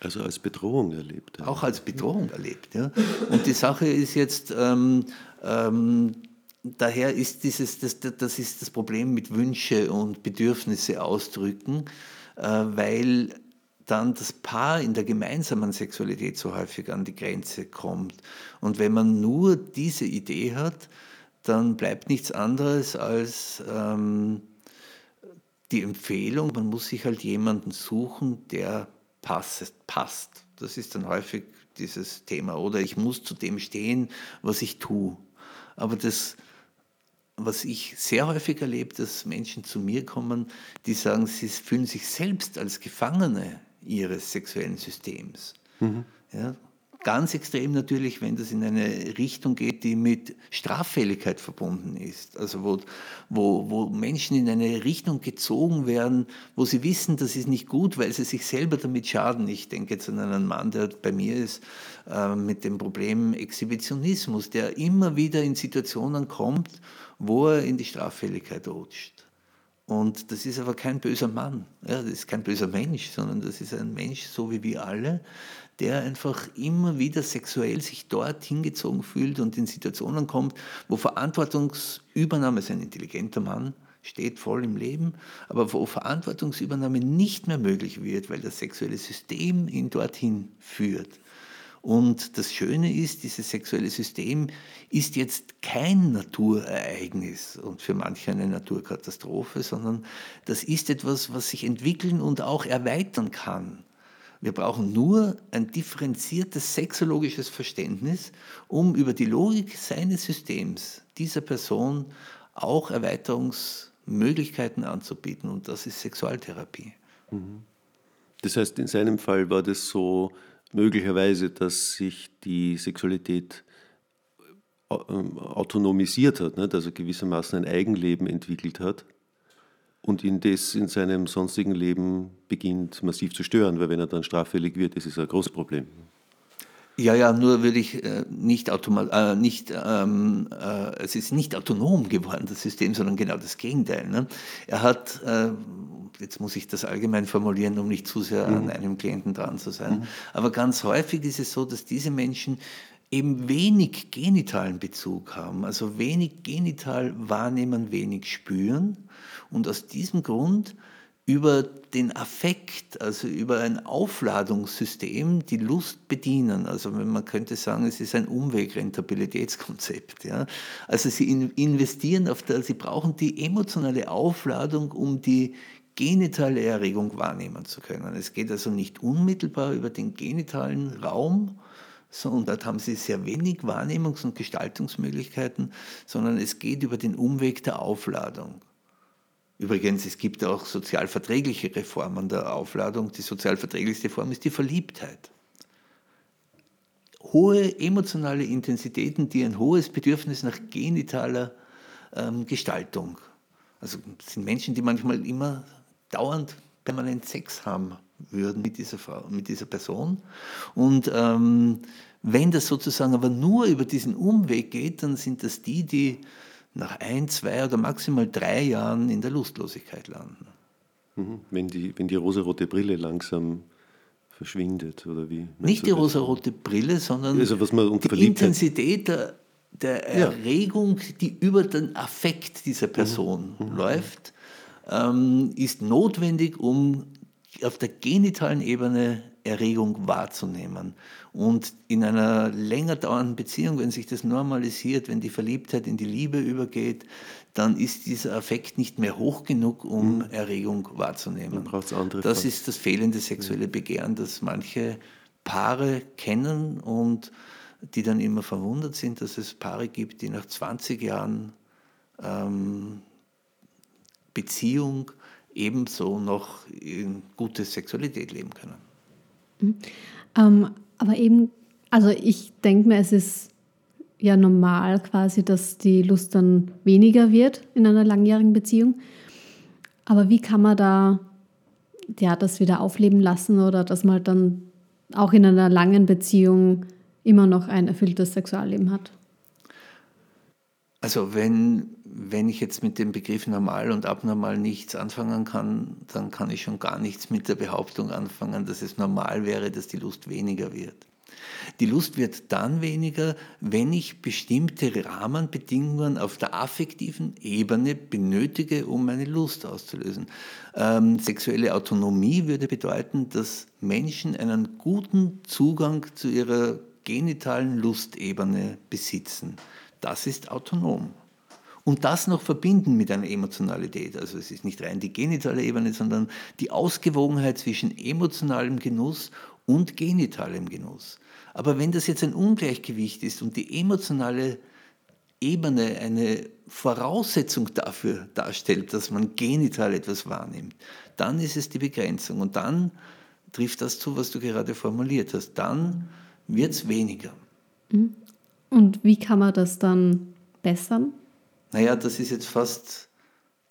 Also als Bedrohung erlebt. Ja. Auch als Bedrohung erlebt, ja. Und die Sache ist jetzt, ähm, ähm, daher ist dieses, das, das ist das Problem mit Wünsche und Bedürfnisse ausdrücken, äh, weil dann das Paar in der gemeinsamen Sexualität so häufig an die Grenze kommt. Und wenn man nur diese Idee hat, dann bleibt nichts anderes als ähm, die Empfehlung, man muss sich halt jemanden suchen, der passt. passt. Das ist dann häufig dieses Thema. Oder ich muss zu dem stehen, was ich tue. Aber das, was ich sehr häufig erlebe, dass Menschen zu mir kommen, die sagen, sie fühlen sich selbst als Gefangene ihres sexuellen Systems. Mhm. Ja, Ganz extrem natürlich, wenn das in eine Richtung geht, die mit Straffälligkeit verbunden ist. Also wo, wo, wo Menschen in eine Richtung gezogen werden, wo sie wissen, das ist nicht gut, weil sie sich selber damit schaden. Ich denke jetzt an einen Mann, der bei mir ist, äh, mit dem Problem Exhibitionismus, der immer wieder in Situationen kommt, wo er in die Straffälligkeit rutscht. Und das ist aber kein böser Mann, ja, das ist kein böser Mensch, sondern das ist ein Mensch, so wie wir alle, der einfach immer wieder sexuell sich dort hingezogen fühlt und in Situationen kommt, wo Verantwortungsübernahme, ist ein intelligenter Mann, steht voll im Leben, aber wo Verantwortungsübernahme nicht mehr möglich wird, weil das sexuelle System ihn dorthin führt. Und das Schöne ist, dieses sexuelle System ist jetzt kein Naturereignis und für manche eine Naturkatastrophe, sondern das ist etwas, was sich entwickeln und auch erweitern kann. Wir brauchen nur ein differenziertes sexologisches Verständnis, um über die Logik seines Systems dieser Person auch Erweiterungsmöglichkeiten anzubieten. Und das ist Sexualtherapie. Mhm. Das heißt, in seinem Fall war das so möglicherweise, dass sich die Sexualität äh, autonomisiert hat, also gewissermaßen ein Eigenleben entwickelt hat und ihn das in seinem sonstigen Leben beginnt massiv zu stören, weil wenn er dann straffällig wird, ist es ein großes Problem. Ja, ja, nur würde ich äh, nicht, äh, nicht ähm, äh, es ist nicht autonom geworden, das System, sondern genau das Gegenteil. Ne? Er hat, äh, jetzt muss ich das allgemein formulieren, um nicht zu sehr mhm. an einem Klienten dran zu sein, mhm. aber ganz häufig ist es so, dass diese Menschen eben wenig genitalen Bezug haben, also wenig genital wahrnehmen, wenig spüren und aus diesem Grund über den Affekt, also über ein Aufladungssystem, die Lust bedienen. Also man könnte sagen, es ist ein Umwegrentabilitätskonzept. Ja? Also sie investieren auf der, sie brauchen die emotionale Aufladung, um die genitale Erregung wahrnehmen zu können. Es geht also nicht unmittelbar über den genitalen Raum, und dort haben sie sehr wenig Wahrnehmungs- und Gestaltungsmöglichkeiten, sondern es geht über den Umweg der Aufladung. Übrigens, es gibt auch sozialverträgliche Reformen der Aufladung. Die sozialverträglichste Form ist die Verliebtheit. hohe emotionale Intensitäten, die ein hohes Bedürfnis nach genitaler ähm, Gestaltung. Also sind Menschen, die manchmal immer dauernd permanent Sex haben würden mit dieser Frau, mit dieser Person. Und ähm, wenn das sozusagen aber nur über diesen Umweg geht, dann sind das die, die nach ein, zwei oder maximal drei Jahren in der Lustlosigkeit landen. Mhm. Wenn die, wenn die rosarote Brille langsam verschwindet oder wie? Nicht die rosarote Brille, sondern also die Intensität der, der Erregung, die über den Affekt dieser Person mhm. mhm. läuft, ähm, ist notwendig, um auf der genitalen Ebene Erregung wahrzunehmen. Und in einer länger dauernden Beziehung, wenn sich das normalisiert, wenn die Verliebtheit in die Liebe übergeht, dann ist dieser Affekt nicht mehr hoch genug, um mhm. Erregung wahrzunehmen. das ist das fehlende sexuelle Begehren, das manche Paare kennen und die dann immer verwundert sind, dass es Paare gibt, die nach 20 Jahren ähm, Beziehung ebenso noch in gute Sexualität leben können. Mhm. Ähm, aber eben, also ich denke mir, es ist ja normal quasi, dass die Lust dann weniger wird in einer langjährigen Beziehung. Aber wie kann man da ja, das wieder aufleben lassen oder dass man dann auch in einer langen Beziehung immer noch ein erfülltes Sexualleben hat? Also wenn, wenn ich jetzt mit dem Begriff normal und abnormal nichts anfangen kann, dann kann ich schon gar nichts mit der Behauptung anfangen, dass es normal wäre, dass die Lust weniger wird. Die Lust wird dann weniger, wenn ich bestimmte Rahmenbedingungen auf der affektiven Ebene benötige, um meine Lust auszulösen. Ähm, sexuelle Autonomie würde bedeuten, dass Menschen einen guten Zugang zu ihrer genitalen Lustebene besitzen. Das ist autonom. Und das noch verbinden mit einer Emotionalität. Also es ist nicht rein die genitale Ebene, sondern die Ausgewogenheit zwischen emotionalem Genuss und genitalem Genuss. Aber wenn das jetzt ein Ungleichgewicht ist und die emotionale Ebene eine Voraussetzung dafür darstellt, dass man genital etwas wahrnimmt, dann ist es die Begrenzung. Und dann trifft das zu, was du gerade formuliert hast. Dann wird es weniger. Mhm. Und wie kann man das dann bessern? Naja, das ist jetzt fast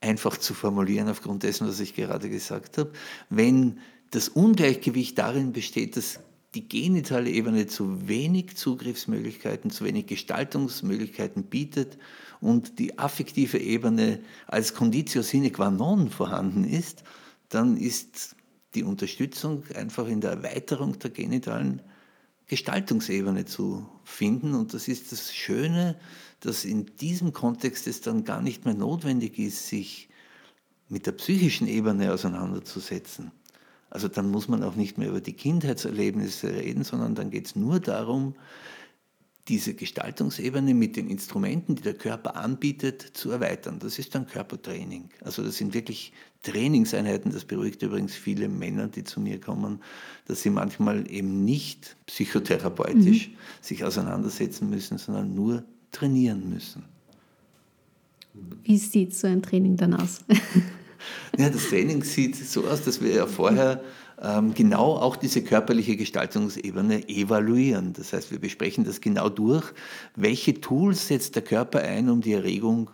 einfach zu formulieren aufgrund dessen, was ich gerade gesagt habe. Wenn das Ungleichgewicht darin besteht, dass die genitale Ebene zu wenig Zugriffsmöglichkeiten, zu wenig Gestaltungsmöglichkeiten bietet und die affektive Ebene als Conditio sine qua non vorhanden ist, dann ist die Unterstützung einfach in der Erweiterung der genitalen Gestaltungsebene zu finden. Und das ist das Schöne, dass in diesem Kontext es dann gar nicht mehr notwendig ist, sich mit der psychischen Ebene auseinanderzusetzen. Also dann muss man auch nicht mehr über die Kindheitserlebnisse reden, sondern dann geht es nur darum, diese Gestaltungsebene mit den Instrumenten, die der Körper anbietet, zu erweitern. Das ist dann Körpertraining. Also das sind wirklich Trainingseinheiten. Das beruhigt übrigens viele Männer, die zu mir kommen, dass sie manchmal eben nicht psychotherapeutisch mhm. sich auseinandersetzen müssen, sondern nur trainieren müssen. Wie sieht so ein Training dann aus? ja, das Training sieht so aus, dass wir ja vorher ähm, genau auch diese körperliche Gestaltungsebene evaluieren. Das heißt, wir besprechen das genau durch, welche Tools setzt der Körper ein, um die Erregung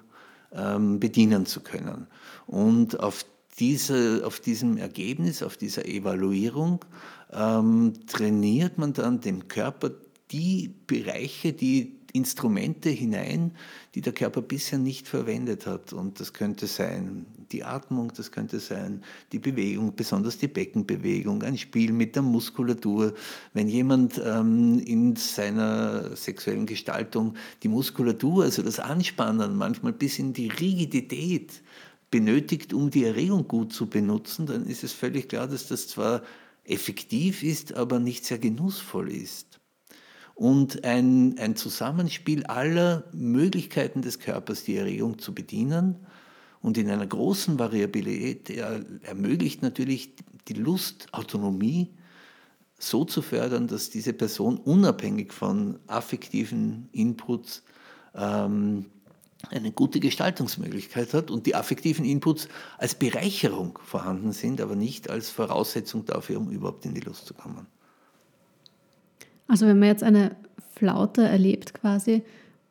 ähm, bedienen zu können. Und auf, diese, auf diesem Ergebnis, auf dieser Evaluierung ähm, trainiert man dann dem Körper die Bereiche, die Instrumente hinein, die der Körper bisher nicht verwendet hat. Und das könnte sein die Atmung, das könnte sein die Bewegung, besonders die Beckenbewegung, ein Spiel mit der Muskulatur. Wenn jemand ähm, in seiner sexuellen Gestaltung die Muskulatur, also das Anspannen, manchmal bis in die Rigidität benötigt, um die Erregung gut zu benutzen, dann ist es völlig klar, dass das zwar effektiv ist, aber nicht sehr genussvoll ist und ein, ein Zusammenspiel aller Möglichkeiten des Körpers, die Erregung zu bedienen und in einer großen Variabilität er, ermöglicht natürlich die Lustautonomie so zu fördern, dass diese Person unabhängig von affektiven Inputs ähm, eine gute Gestaltungsmöglichkeit hat und die affektiven Inputs als Bereicherung vorhanden sind, aber nicht als Voraussetzung dafür, um überhaupt in die Lust zu kommen. Also wenn man jetzt eine Flaute erlebt quasi,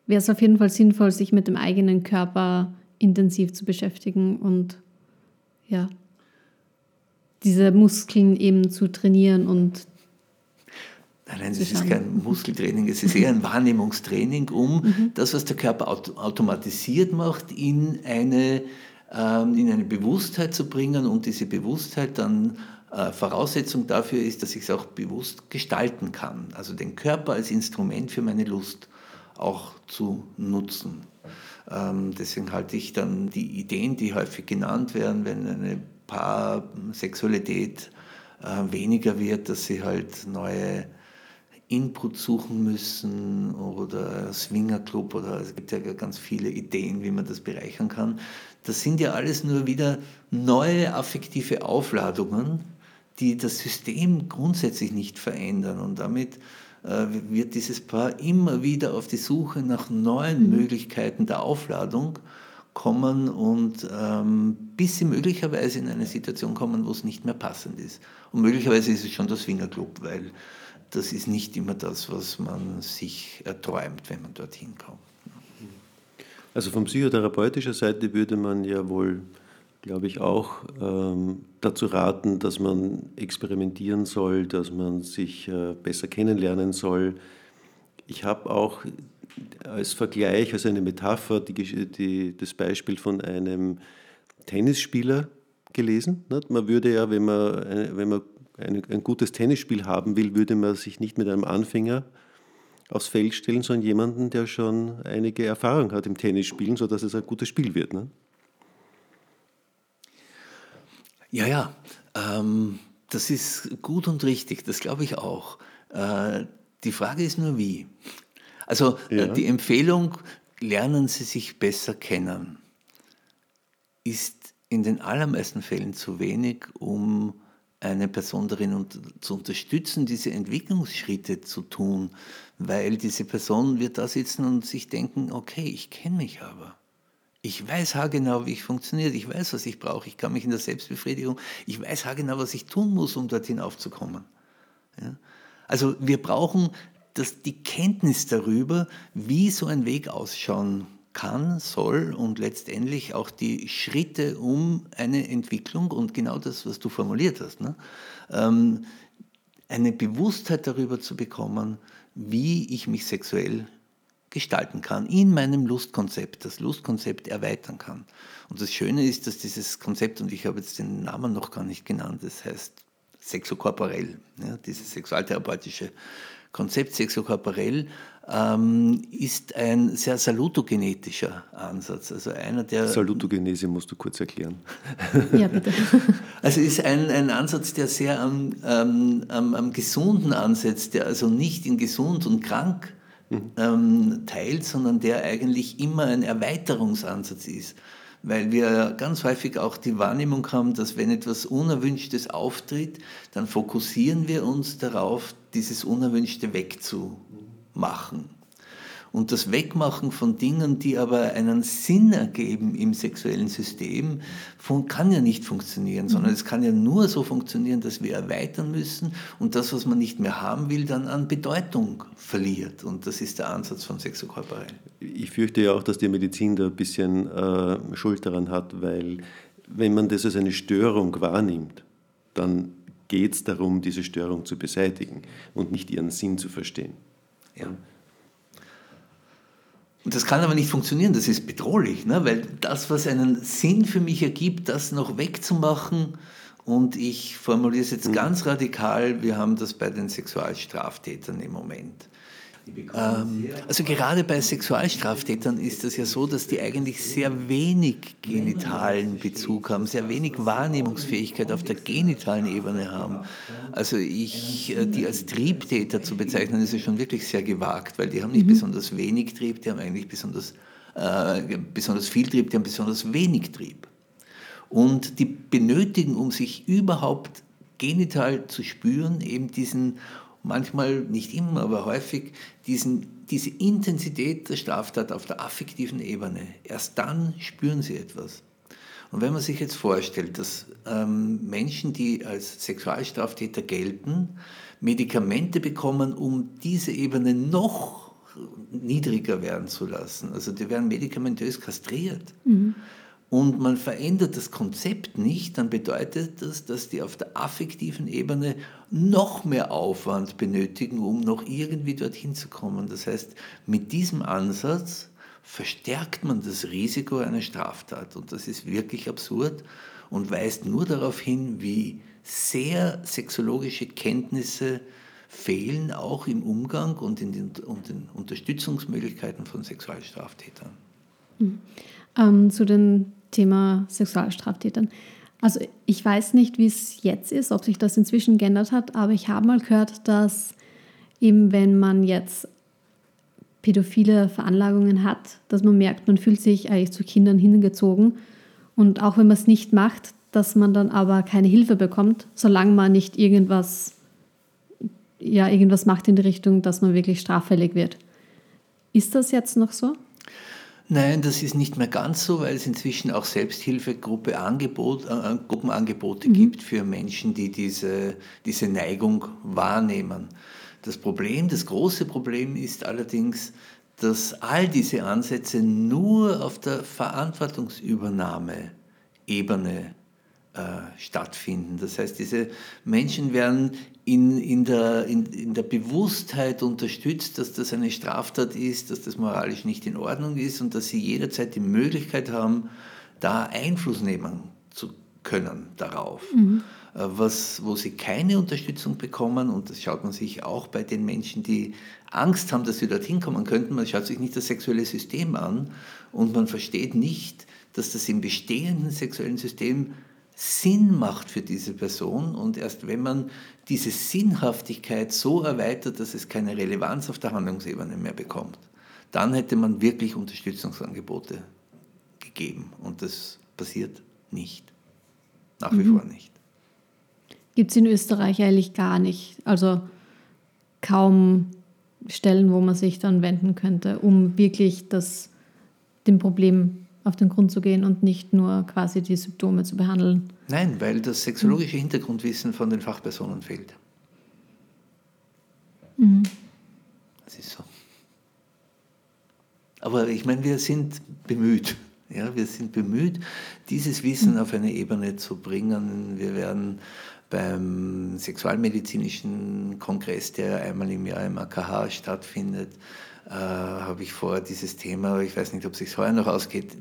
wäre es auf jeden Fall sinnvoll, sich mit dem eigenen Körper intensiv zu beschäftigen und ja, diese Muskeln eben zu trainieren und Nein, es ist kein Muskeltraining, es ist eher ein Wahrnehmungstraining, um mhm. das, was der Körper automatisiert macht, in eine, ähm, in eine Bewusstheit zu bringen und diese Bewusstheit dann Voraussetzung dafür ist, dass ich es auch bewusst gestalten kann. Also den Körper als Instrument für meine Lust auch zu nutzen. Ähm, deswegen halte ich dann die Ideen, die häufig genannt werden, wenn eine Paarsexualität äh, weniger wird, dass sie halt neue Input suchen müssen oder Swingerclub oder es gibt ja ganz viele Ideen, wie man das bereichern kann. Das sind ja alles nur wieder neue affektive Aufladungen, die das System grundsätzlich nicht verändern und damit äh, wird dieses Paar immer wieder auf die Suche nach neuen mhm. Möglichkeiten der Aufladung kommen und ähm, bis sie möglicherweise in eine Situation kommen, wo es nicht mehr passend ist. Und möglicherweise ist es schon der Swingerclub, weil das ist nicht immer das, was man sich erträumt, wenn man dorthin kommt. Also von psychotherapeutischer Seite würde man ja wohl, glaube ich, auch ähm, dazu raten, dass man experimentieren soll, dass man sich äh, besser kennenlernen soll. Ich habe auch als Vergleich, als eine Metapher, die, die, das Beispiel von einem Tennisspieler gelesen. Man würde ja, wenn man, äh, wenn man ein, ein gutes Tennisspiel haben will, würde man sich nicht mit einem Anfänger aufs Feld stellen, sondern jemanden, der schon einige Erfahrung hat im Tennisspielen, sodass es ein gutes Spiel wird. Ne? Ja, ja, ähm, das ist gut und richtig, das glaube ich auch. Äh, die Frage ist nur wie. Also äh, ja. die Empfehlung, lernen Sie sich besser kennen, ist in den allermeisten Fällen zu wenig, um eine Person darin zu unterstützen, diese Entwicklungsschritte zu tun, weil diese Person wird da sitzen und sich denken, okay, ich kenne mich aber. Ich weiß haargenau, wie ich funktioniere, ich weiß, was ich brauche, ich kann mich in der Selbstbefriedigung, ich weiß haargenau, was ich tun muss, um dorthin aufzukommen. Ja? Also wir brauchen das, die Kenntnis darüber, wie so ein Weg ausschauen kann, soll und letztendlich auch die Schritte um eine Entwicklung und genau das, was du formuliert hast, ne? ähm, eine Bewusstheit darüber zu bekommen, wie ich mich sexuell gestalten kann, in meinem Lustkonzept, das Lustkonzept erweitern kann. Und das Schöne ist, dass dieses Konzept, und ich habe jetzt den Namen noch gar nicht genannt, das heißt sexokorporell, ja, dieses sexualtherapeutische Konzept sexokorporell ähm, ist ein sehr salutogenetischer Ansatz. Also einer der Salutogenese musst du kurz erklären. Ja, bitte. Also ist ein, ein Ansatz, der sehr am, ähm, am, am Gesunden ansetzt, der also nicht in gesund und krank ähm, teilt, sondern der eigentlich immer ein Erweiterungsansatz ist weil wir ganz häufig auch die Wahrnehmung haben, dass wenn etwas Unerwünschtes auftritt, dann fokussieren wir uns darauf, dieses Unerwünschte wegzumachen. Und das Wegmachen von Dingen, die aber einen Sinn ergeben im sexuellen System, kann ja nicht funktionieren, sondern es kann ja nur so funktionieren, dass wir erweitern müssen und das, was man nicht mehr haben will, dann an Bedeutung verliert. Und das ist der Ansatz von Sexokorporell. Ich fürchte ja auch, dass die Medizin da ein bisschen äh, Schuld daran hat, weil wenn man das als eine Störung wahrnimmt, dann geht es darum, diese Störung zu beseitigen und nicht ihren Sinn zu verstehen. Ja. Und das kann aber nicht funktionieren, das ist bedrohlich, ne? weil das, was einen Sinn für mich ergibt, das noch wegzumachen, und ich formuliere es jetzt mhm. ganz radikal, wir haben das bei den Sexualstraftätern im Moment. Ähm, also gerade bei Sexualstraftätern ist es ja so, dass die eigentlich sehr wenig genitalen Bezug haben, sehr wenig Wahrnehmungsfähigkeit auf der genitalen Ebene haben. Also ich, äh, die als Triebtäter zu bezeichnen, ist ja schon wirklich sehr gewagt, weil die haben nicht mhm. besonders wenig Trieb, die haben eigentlich besonders, äh, besonders viel Trieb, die haben besonders wenig Trieb. Und die benötigen, um sich überhaupt genital zu spüren, eben diesen manchmal, nicht immer, aber häufig diesen, diese Intensität der Straftat auf der affektiven Ebene. Erst dann spüren sie etwas. Und wenn man sich jetzt vorstellt, dass ähm, Menschen, die als Sexualstraftäter gelten, Medikamente bekommen, um diese Ebene noch niedriger werden zu lassen. Also die werden medikamentös kastriert. Mhm. Und man verändert das Konzept nicht, dann bedeutet das, dass die auf der affektiven Ebene noch mehr Aufwand benötigen, um noch irgendwie dorthin zu kommen. Das heißt, mit diesem Ansatz verstärkt man das Risiko einer Straftat. Und das ist wirklich absurd und weist nur darauf hin, wie sehr sexologische Kenntnisse fehlen, auch im Umgang und in den, und den Unterstützungsmöglichkeiten von Sexualstraftätern. Mhm. Ähm, zu dem Thema Sexualstraftätern. Also ich weiß nicht, wie es jetzt ist, ob sich das inzwischen geändert hat, aber ich habe mal gehört, dass eben wenn man jetzt pädophile Veranlagungen hat, dass man merkt, man fühlt sich eigentlich zu Kindern hingezogen und auch wenn man es nicht macht, dass man dann aber keine Hilfe bekommt, solange man nicht irgendwas, ja, irgendwas macht in die Richtung, dass man wirklich straffällig wird. Ist das jetzt noch so? Nein, das ist nicht mehr ganz so, weil es inzwischen auch Selbsthilfegruppe Angebot, äh, Gruppenangebote mhm. gibt für Menschen, die diese, diese Neigung wahrnehmen. Das Problem, das große Problem ist allerdings, dass all diese Ansätze nur auf der Verantwortungsübernahme-Ebene äh, stattfinden. Das heißt, diese Menschen werden in, in, der, in, in der Bewusstheit unterstützt, dass das eine Straftat ist, dass das moralisch nicht in Ordnung ist und dass sie jederzeit die Möglichkeit haben, da Einfluss nehmen zu können darauf. Mhm. Äh, was, wo sie keine Unterstützung bekommen, und das schaut man sich auch bei den Menschen, die Angst haben, dass sie dorthin kommen könnten, man schaut sich nicht das sexuelle System an und man versteht nicht, dass das im bestehenden sexuellen System Sinn macht für diese Person und erst wenn man diese Sinnhaftigkeit so erweitert, dass es keine Relevanz auf der Handlungsebene mehr bekommt, dann hätte man wirklich Unterstützungsangebote gegeben und das passiert nicht, nach wie mhm. vor nicht. Gibt es in Österreich eigentlich gar nicht. Also kaum Stellen, wo man sich dann wenden könnte, um wirklich das, dem Problem auf den Grund zu gehen und nicht nur quasi die Symptome zu behandeln. Nein, weil das sexologische. Hintergrundwissen von den Fachpersonen fehlt. Mhm. Das ist so. Aber ich meine, wir sind bemüht. Ja, wir sind bemüht, dieses Wissen mhm. auf eine Ebene zu bringen. Wir werden beim Sexualmedizinischen Kongress, der einmal im Jahr im AKH stattfindet, äh, habe ich vor, dieses Thema, ich weiß nicht, ob es sich heuer noch ausgeht,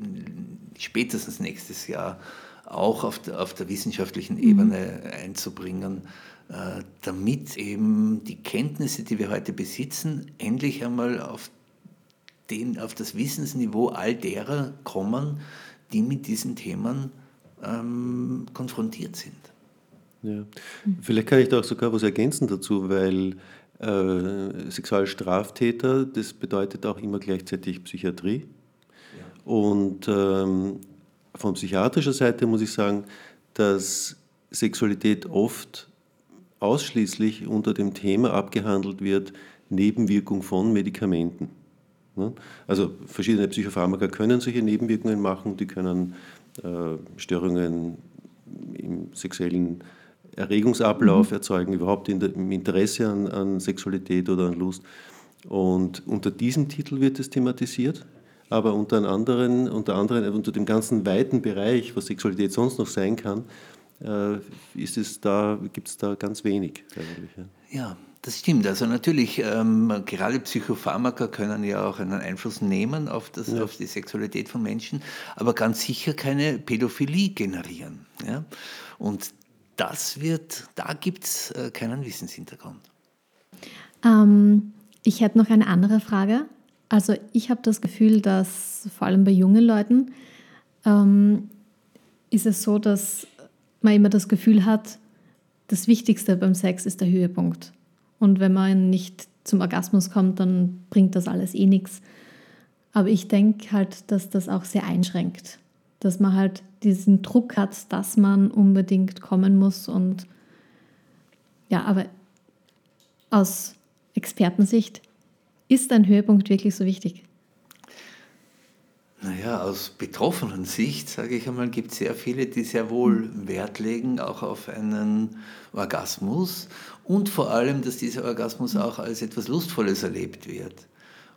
spätestens nächstes Jahr auch auf der, auf der wissenschaftlichen mhm. Ebene einzubringen, äh, damit eben die Kenntnisse, die wir heute besitzen, endlich einmal auf, den, auf das Wissensniveau all derer kommen, die mit diesen Themen ähm, konfrontiert sind. Ja. Vielleicht kann ich da auch sogar was ergänzen dazu, weil äh, Sexualstraftäter, das bedeutet auch immer gleichzeitig Psychiatrie. Ja. Und ähm, von psychiatrischer Seite muss ich sagen, dass Sexualität oft ausschließlich unter dem Thema abgehandelt wird, Nebenwirkung von Medikamenten. Ne? Also verschiedene Psychopharmaka können solche Nebenwirkungen machen, die können äh, Störungen im sexuellen Erregungsablauf mhm. erzeugen, überhaupt in der, im Interesse an, an Sexualität oder an Lust. Und unter diesem Titel wird es thematisiert, aber unter anderen, unter anderem, unter dem ganzen weiten Bereich, was Sexualität sonst noch sein kann, äh, ist es da, gibt es da ganz wenig eigentlich. Ja. ja. Das stimmt. Also natürlich, ähm, gerade Psychopharmaka können ja auch einen Einfluss nehmen auf, das, ja. auf die Sexualität von Menschen, aber ganz sicher keine Pädophilie generieren. Ja? Und das wird, da gibt es äh, keinen Wissenshintergrund. Ähm, ich hätte noch eine andere Frage. Also ich habe das Gefühl, dass vor allem bei jungen Leuten ähm, ist es so, dass man immer das Gefühl hat, das Wichtigste beim Sex ist der Höhepunkt. Und wenn man nicht zum Orgasmus kommt, dann bringt das alles eh nichts. Aber ich denke halt, dass das auch sehr einschränkt dass man halt diesen Druck hat, dass man unbedingt kommen muss. Und ja, aber aus Expertensicht ist ein Höhepunkt wirklich so wichtig? Naja, Ja, aus betroffenen Sicht, sage ich einmal, gibt es sehr viele, die sehr wohl Wert legen, auch auf einen Orgasmus und vor allem, dass dieser Orgasmus auch als etwas Lustvolles erlebt wird.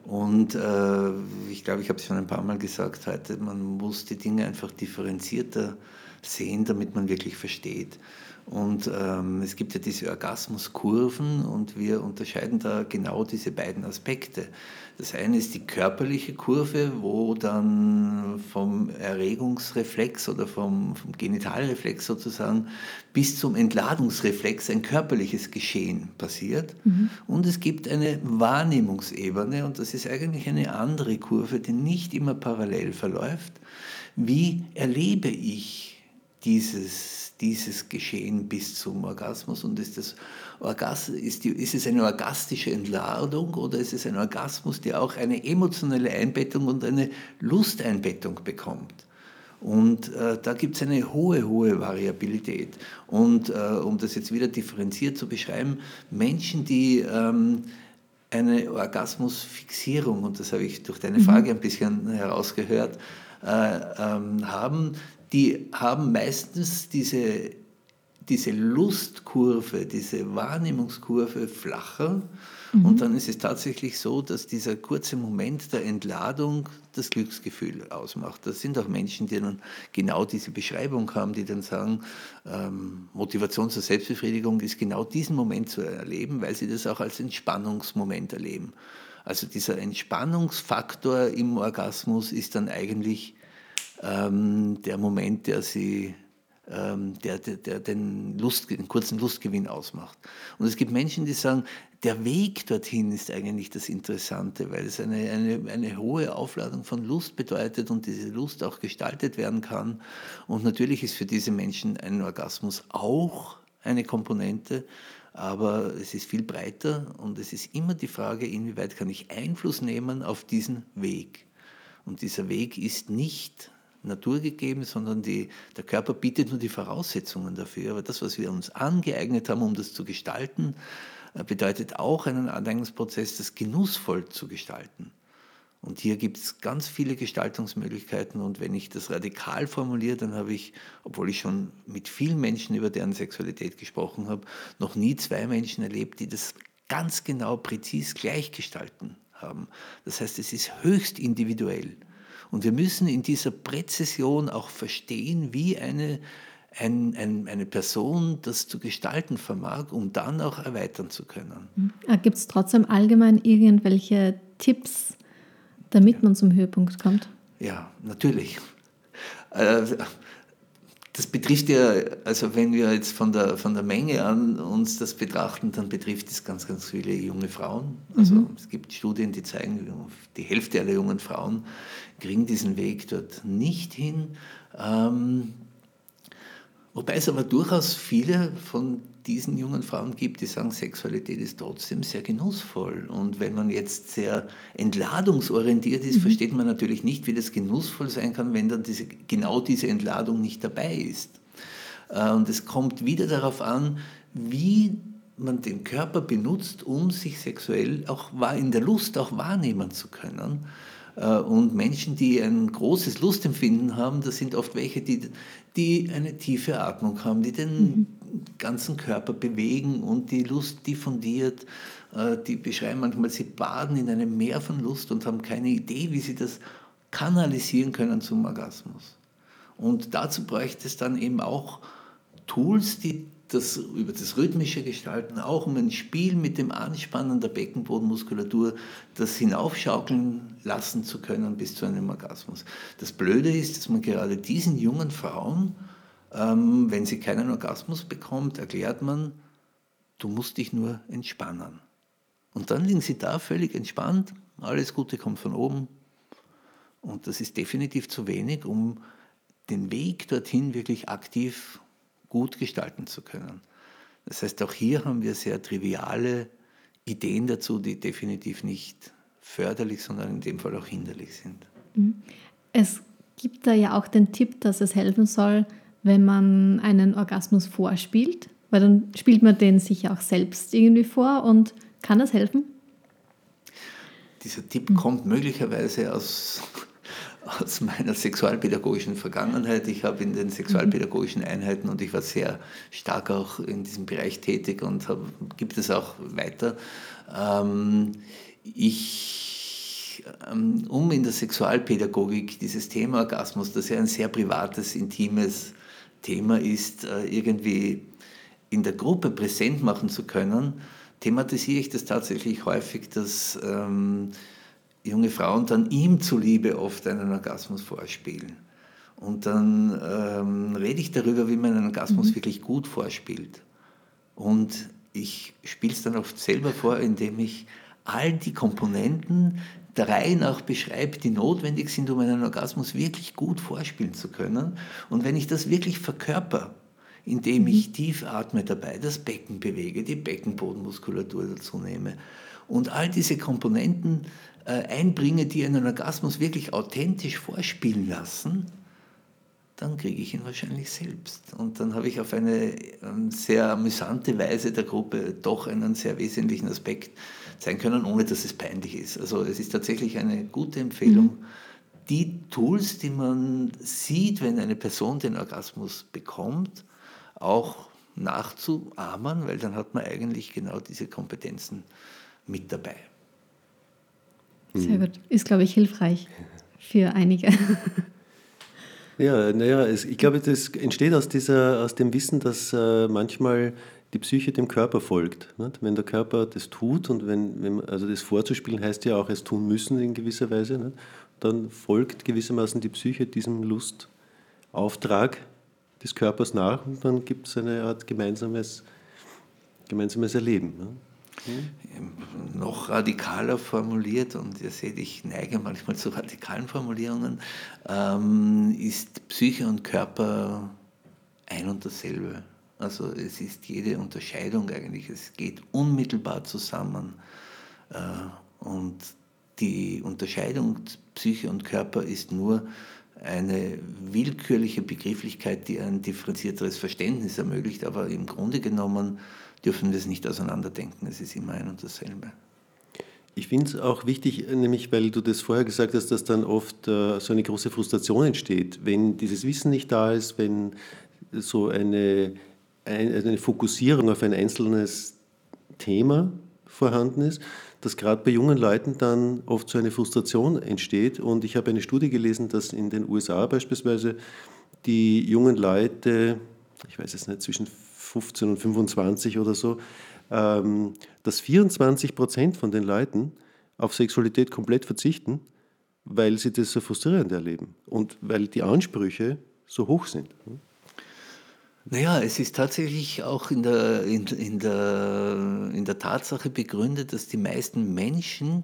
Und äh, ich glaube, ich habe es schon ein paar Mal gesagt heute, man muss die Dinge einfach differenzierter sehen, damit man wirklich versteht. Und ähm, es gibt ja diese Orgasmuskurven und wir unterscheiden da genau diese beiden Aspekte. Das eine ist die körperliche Kurve, wo dann vom Erregungsreflex oder vom, vom Genitalreflex sozusagen bis zum Entladungsreflex ein körperliches Geschehen passiert. Mhm. Und es gibt eine Wahrnehmungsebene und das ist eigentlich eine andere Kurve, die nicht immer parallel verläuft. Wie erlebe ich dieses dieses Geschehen bis zum Orgasmus? Und ist, das Orgas ist, die, ist es eine orgastische Entladung oder ist es ein Orgasmus, der auch eine emotionale Einbettung und eine Lusteinbettung bekommt? Und äh, da gibt es eine hohe, hohe Variabilität. Und äh, um das jetzt wieder differenziert zu beschreiben, Menschen, die ähm, eine Orgasmusfixierung, und das habe ich durch deine mhm. Frage ein bisschen herausgehört, äh, ähm, haben, die haben meistens diese, diese Lustkurve, diese Wahrnehmungskurve flacher. Mhm. Und dann ist es tatsächlich so, dass dieser kurze Moment der Entladung das Glücksgefühl ausmacht. Das sind auch Menschen, die dann genau diese Beschreibung haben, die dann sagen, ähm, Motivation zur Selbstbefriedigung ist genau diesen Moment zu erleben, weil sie das auch als Entspannungsmoment erleben. Also dieser Entspannungsfaktor im Orgasmus ist dann eigentlich ähm, der Moment, der sie ähm, der, der, der den, Lust, den kurzen Lustgewinn ausmacht. Und es gibt Menschen, die sagen, der Weg dorthin ist eigentlich das Interessante, weil es eine, eine, eine hohe Aufladung von Lust bedeutet und diese Lust auch gestaltet werden kann. Und natürlich ist für diese Menschen ein Orgasmus auch eine Komponente, aber es ist viel breiter und es ist immer die Frage, inwieweit kann ich Einfluss nehmen auf diesen Weg. Und dieser Weg ist nicht naturgegeben, sondern die, der Körper bietet nur die Voraussetzungen dafür. Aber das, was wir uns angeeignet haben, um das zu gestalten, äh, bedeutet auch einen Aneignungsprozess, das genussvoll zu gestalten. Und hier gibt es ganz viele Gestaltungsmöglichkeiten. Und wenn ich das radikal formuliere, dann habe ich, obwohl ich schon mit vielen Menschen über deren Sexualität gesprochen habe, noch nie zwei Menschen erlebt, die das ganz genau, präzis gleich gestalten haben. Das heißt, es ist höchst individuell. Und wir müssen in dieser Präzision auch verstehen, wie eine, ein, ein, eine Person das zu gestalten vermag, um dann auch erweitern zu können. Mhm. Ah, Gibt es trotzdem allgemein irgendwelche Tipps, damit man zum Höhepunkt kommt? Ja, natürlich. Das betrifft ja, also wenn wir jetzt von der, von der Menge an uns das betrachten, dann betrifft es ganz, ganz viele junge Frauen. Also mhm. es gibt Studien, die zeigen, die Hälfte aller jungen Frauen kriegen diesen Weg dort nicht hin. Ähm, wobei es aber durchaus viele von diesen jungen Frauen gibt, die sagen, Sexualität ist trotzdem sehr genussvoll. Und wenn man jetzt sehr entladungsorientiert ist, mhm. versteht man natürlich nicht, wie das genussvoll sein kann, wenn dann diese, genau diese Entladung nicht dabei ist. Äh, und es kommt wieder darauf an, wie man den Körper benutzt, um sich sexuell auch in der Lust auch wahrnehmen zu können. Äh, und Menschen, die ein großes Lustempfinden haben, das sind oft welche, die, die eine tiefe Atmung haben, die den mhm. Ganzen Körper bewegen und die Lust diffundiert. Äh, die beschreiben manchmal, sie baden in einem Meer von Lust und haben keine Idee, wie sie das kanalisieren können zum Orgasmus. Und dazu bräuchte es dann eben auch Tools, die das, über das rhythmische Gestalten, auch um ein Spiel mit dem Anspannen der Beckenbodenmuskulatur, das hinaufschaukeln lassen zu können bis zu einem Orgasmus. Das Blöde ist, dass man gerade diesen jungen Frauen, ähm, wenn sie keinen Orgasmus bekommt, erklärt man, du musst dich nur entspannen. Und dann liegen sie da völlig entspannt, alles Gute kommt von oben. Und das ist definitiv zu wenig, um den Weg dorthin wirklich aktiv gut gestalten zu können. Das heißt, auch hier haben wir sehr triviale Ideen dazu, die definitiv nicht förderlich, sondern in dem Fall auch hinderlich sind. Mhm. Es gibt da ja auch den Tipp, dass es helfen soll, wenn man einen Orgasmus vorspielt, weil dann spielt man den sich auch selbst irgendwie vor und kann das helfen? Dieser Tipp mhm. kommt möglicherweise aus aus meiner sexualpädagogischen Vergangenheit. Ich habe in den sexualpädagogischen Einheiten und ich war sehr stark auch in diesem Bereich tätig und hab, gibt es auch weiter. Ähm, ich, ähm, um in der Sexualpädagogik dieses Thema Orgasmus, das ja ein sehr privates, intimes Thema ist, äh, irgendwie in der Gruppe präsent machen zu können, thematisiere ich das tatsächlich häufig, dass ähm, junge Frauen dann ihm zuliebe oft einen Orgasmus vorspielen. Und dann ähm, rede ich darüber, wie man einen Orgasmus mhm. wirklich gut vorspielt. Und ich spiele es dann oft selber vor, indem ich all die Komponenten der Reihe nach beschreibe, die notwendig sind, um einen Orgasmus wirklich gut vorspielen zu können. Und wenn ich das wirklich verkörper, indem ich mhm. tief atme dabei, das Becken bewege, die Beckenbodenmuskulatur dazu nehme und all diese Komponenten äh, einbringe, die einen Orgasmus wirklich authentisch vorspielen lassen, dann kriege ich ihn wahrscheinlich selbst. Und dann habe ich auf eine ähm, sehr amüsante Weise der Gruppe doch einen sehr wesentlichen Aspekt sein können, ohne dass es peinlich ist. Also es ist tatsächlich eine gute Empfehlung. Mhm. Die Tools, die man sieht, wenn eine Person den Orgasmus bekommt, auch nachzuahmen, weil dann hat man eigentlich genau diese Kompetenzen mit dabei. Sehr gut. Ist, glaube ich, hilfreich für einige. Ja, naja, ich glaube, das entsteht aus, dieser, aus dem Wissen, dass äh, manchmal die Psyche dem Körper folgt. Nicht? Wenn der Körper das tut und wenn, wenn, also das vorzuspielen heißt ja auch es tun müssen in gewisser Weise, nicht? dann folgt gewissermaßen die Psyche diesem Lustauftrag des Körpers nach und dann gibt es eine Art gemeinsames, gemeinsames Erleben. Nicht? Mhm. noch radikaler formuliert, und ihr seht, ich neige manchmal zu radikalen Formulierungen, ähm, ist Psyche und Körper ein und dasselbe. Also es ist jede Unterscheidung eigentlich, es geht unmittelbar zusammen. Äh, und die Unterscheidung Psyche und Körper ist nur eine willkürliche Begrifflichkeit, die ein differenzierteres Verständnis ermöglicht, aber im Grunde genommen dürfen wir es nicht auseinanderdenken. Es ist immer ein und dasselbe. Ich finde es auch wichtig, nämlich weil du das vorher gesagt hast, dass dann oft äh, so eine große Frustration entsteht, wenn dieses Wissen nicht da ist, wenn so eine, eine Fokussierung auf ein einzelnes Thema vorhanden ist, dass gerade bei jungen Leuten dann oft so eine Frustration entsteht. Und ich habe eine Studie gelesen, dass in den USA beispielsweise die jungen Leute, ich weiß es nicht, zwischen 15 und 25 oder so, ähm, dass 24 Prozent von den Leuten auf Sexualität komplett verzichten, weil sie das so frustrierend erleben und weil die Ansprüche so hoch sind. Naja, es ist tatsächlich auch in der, in, in, der, in der Tatsache begründet, dass die meisten Menschen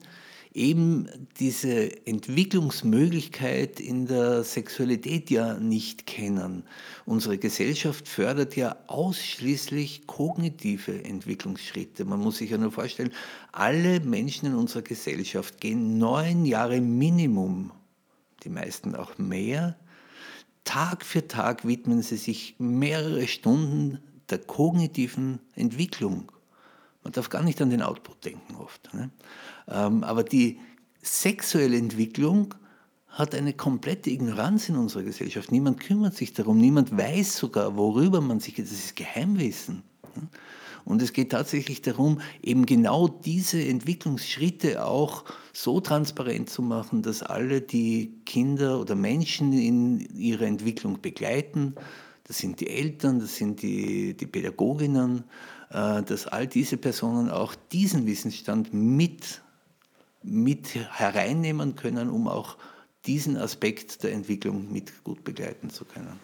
eben diese Entwicklungsmöglichkeit in der Sexualität ja nicht kennen. Unsere Gesellschaft fördert ja ausschließlich kognitive Entwicklungsschritte. Man muss sich ja nur vorstellen, alle Menschen in unserer Gesellschaft gehen neun Jahre Minimum, die meisten auch mehr. Tag für Tag widmen sie sich mehrere Stunden der kognitiven Entwicklung. Man darf gar nicht an den Output denken oft. Ne? Ähm, aber die sexuelle Entwicklung hat eine komplette Ignoranz in unserer Gesellschaft. Niemand kümmert sich darum, niemand weiß sogar, worüber man sich, das ist Geheimwissen. Ne? Und es geht tatsächlich darum, eben genau diese Entwicklungsschritte auch so transparent zu machen, dass alle die Kinder oder Menschen in ihrer Entwicklung begleiten, das sind die Eltern, das sind die, die Pädagoginnen, dass all diese Personen auch diesen Wissensstand mit, mit hereinnehmen können, um auch diesen Aspekt der Entwicklung mit gut begleiten zu können.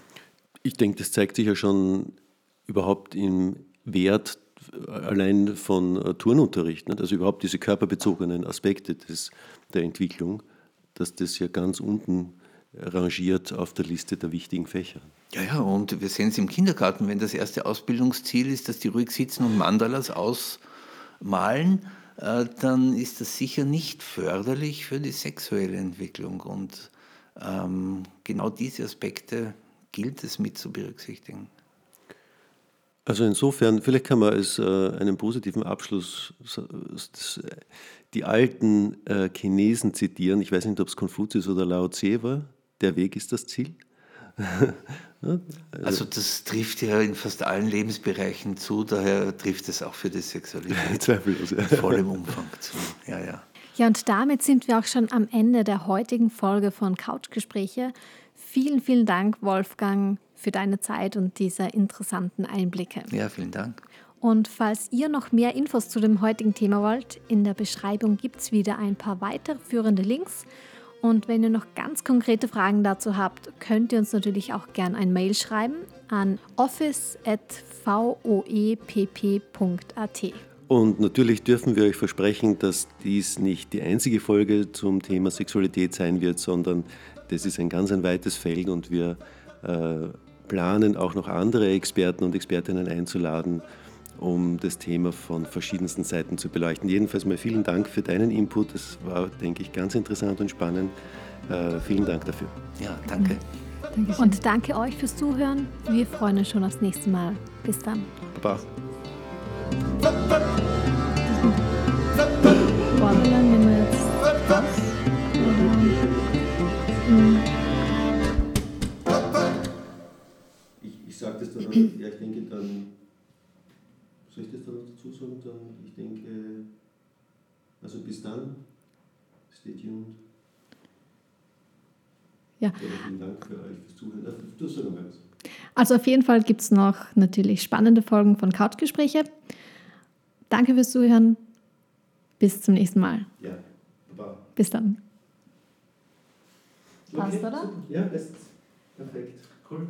Ich denke, das zeigt sich ja schon überhaupt im Wert allein von äh, Turnunterricht, also überhaupt diese körperbezogenen Aspekte des, der Entwicklung, dass das ja ganz unten rangiert auf der Liste der wichtigen Fächer. Ja, ja, und wir sehen es im Kindergarten, wenn das erste Ausbildungsziel ist, dass die ruhig sitzen und Mandalas ausmalen, äh, dann ist das sicher nicht förderlich für die sexuelle Entwicklung. Und ähm, genau diese Aspekte gilt es mit zu berücksichtigen. Also insofern, vielleicht kann man als äh, einen positiven Abschluss das, die alten äh, Chinesen zitieren. Ich weiß nicht, ob es Konfuzius oder Lao Tse war. Der Weg ist das Ziel. also, das trifft ja in fast allen Lebensbereichen zu, daher trifft es auch für die Sexualität Zweifellos, ja. in vollem Umfang zu. Ja, ja. Ja, und damit sind wir auch schon am Ende der heutigen Folge von Couchgespräche. Vielen, vielen Dank, Wolfgang, für deine Zeit und diese interessanten Einblicke. Ja, vielen Dank. Und falls ihr noch mehr Infos zu dem heutigen Thema wollt, in der Beschreibung gibt es wieder ein paar weiterführende Links. Und wenn ihr noch ganz konkrete Fragen dazu habt, könnt ihr uns natürlich auch gern ein Mail schreiben an office.voepp.at. Und natürlich dürfen wir euch versprechen, dass dies nicht die einzige Folge zum Thema Sexualität sein wird, sondern das ist ein ganz ein weites Feld und wir äh, planen auch noch andere Experten und Expertinnen einzuladen, um das Thema von verschiedensten Seiten zu beleuchten. Jedenfalls mal vielen Dank für deinen Input. Das war, denke ich, ganz interessant und spannend. Äh, vielen Dank dafür. Ja, danke. Und danke euch fürs Zuhören. Wir freuen uns schon aufs nächste Mal. Bis dann. Baba. Borderline nehmen wir jetzt raus. Ich, ich sage das dann, ja, ich denke dann, soll ich das dann noch dazu sagen? Dann, ich denke, also bis dann, stay tuned. Ja. ja vielen Dank für euch fürs Zuhören. Du sagst noch was. Also auf jeden Fall gibt es noch natürlich spannende Folgen von Couchgespräche. Danke fürs Zuhören. Bis zum nächsten Mal. Ja, Baba. Bis dann. Okay. Passt, oder? Ja, bestens. Perfekt. Cool.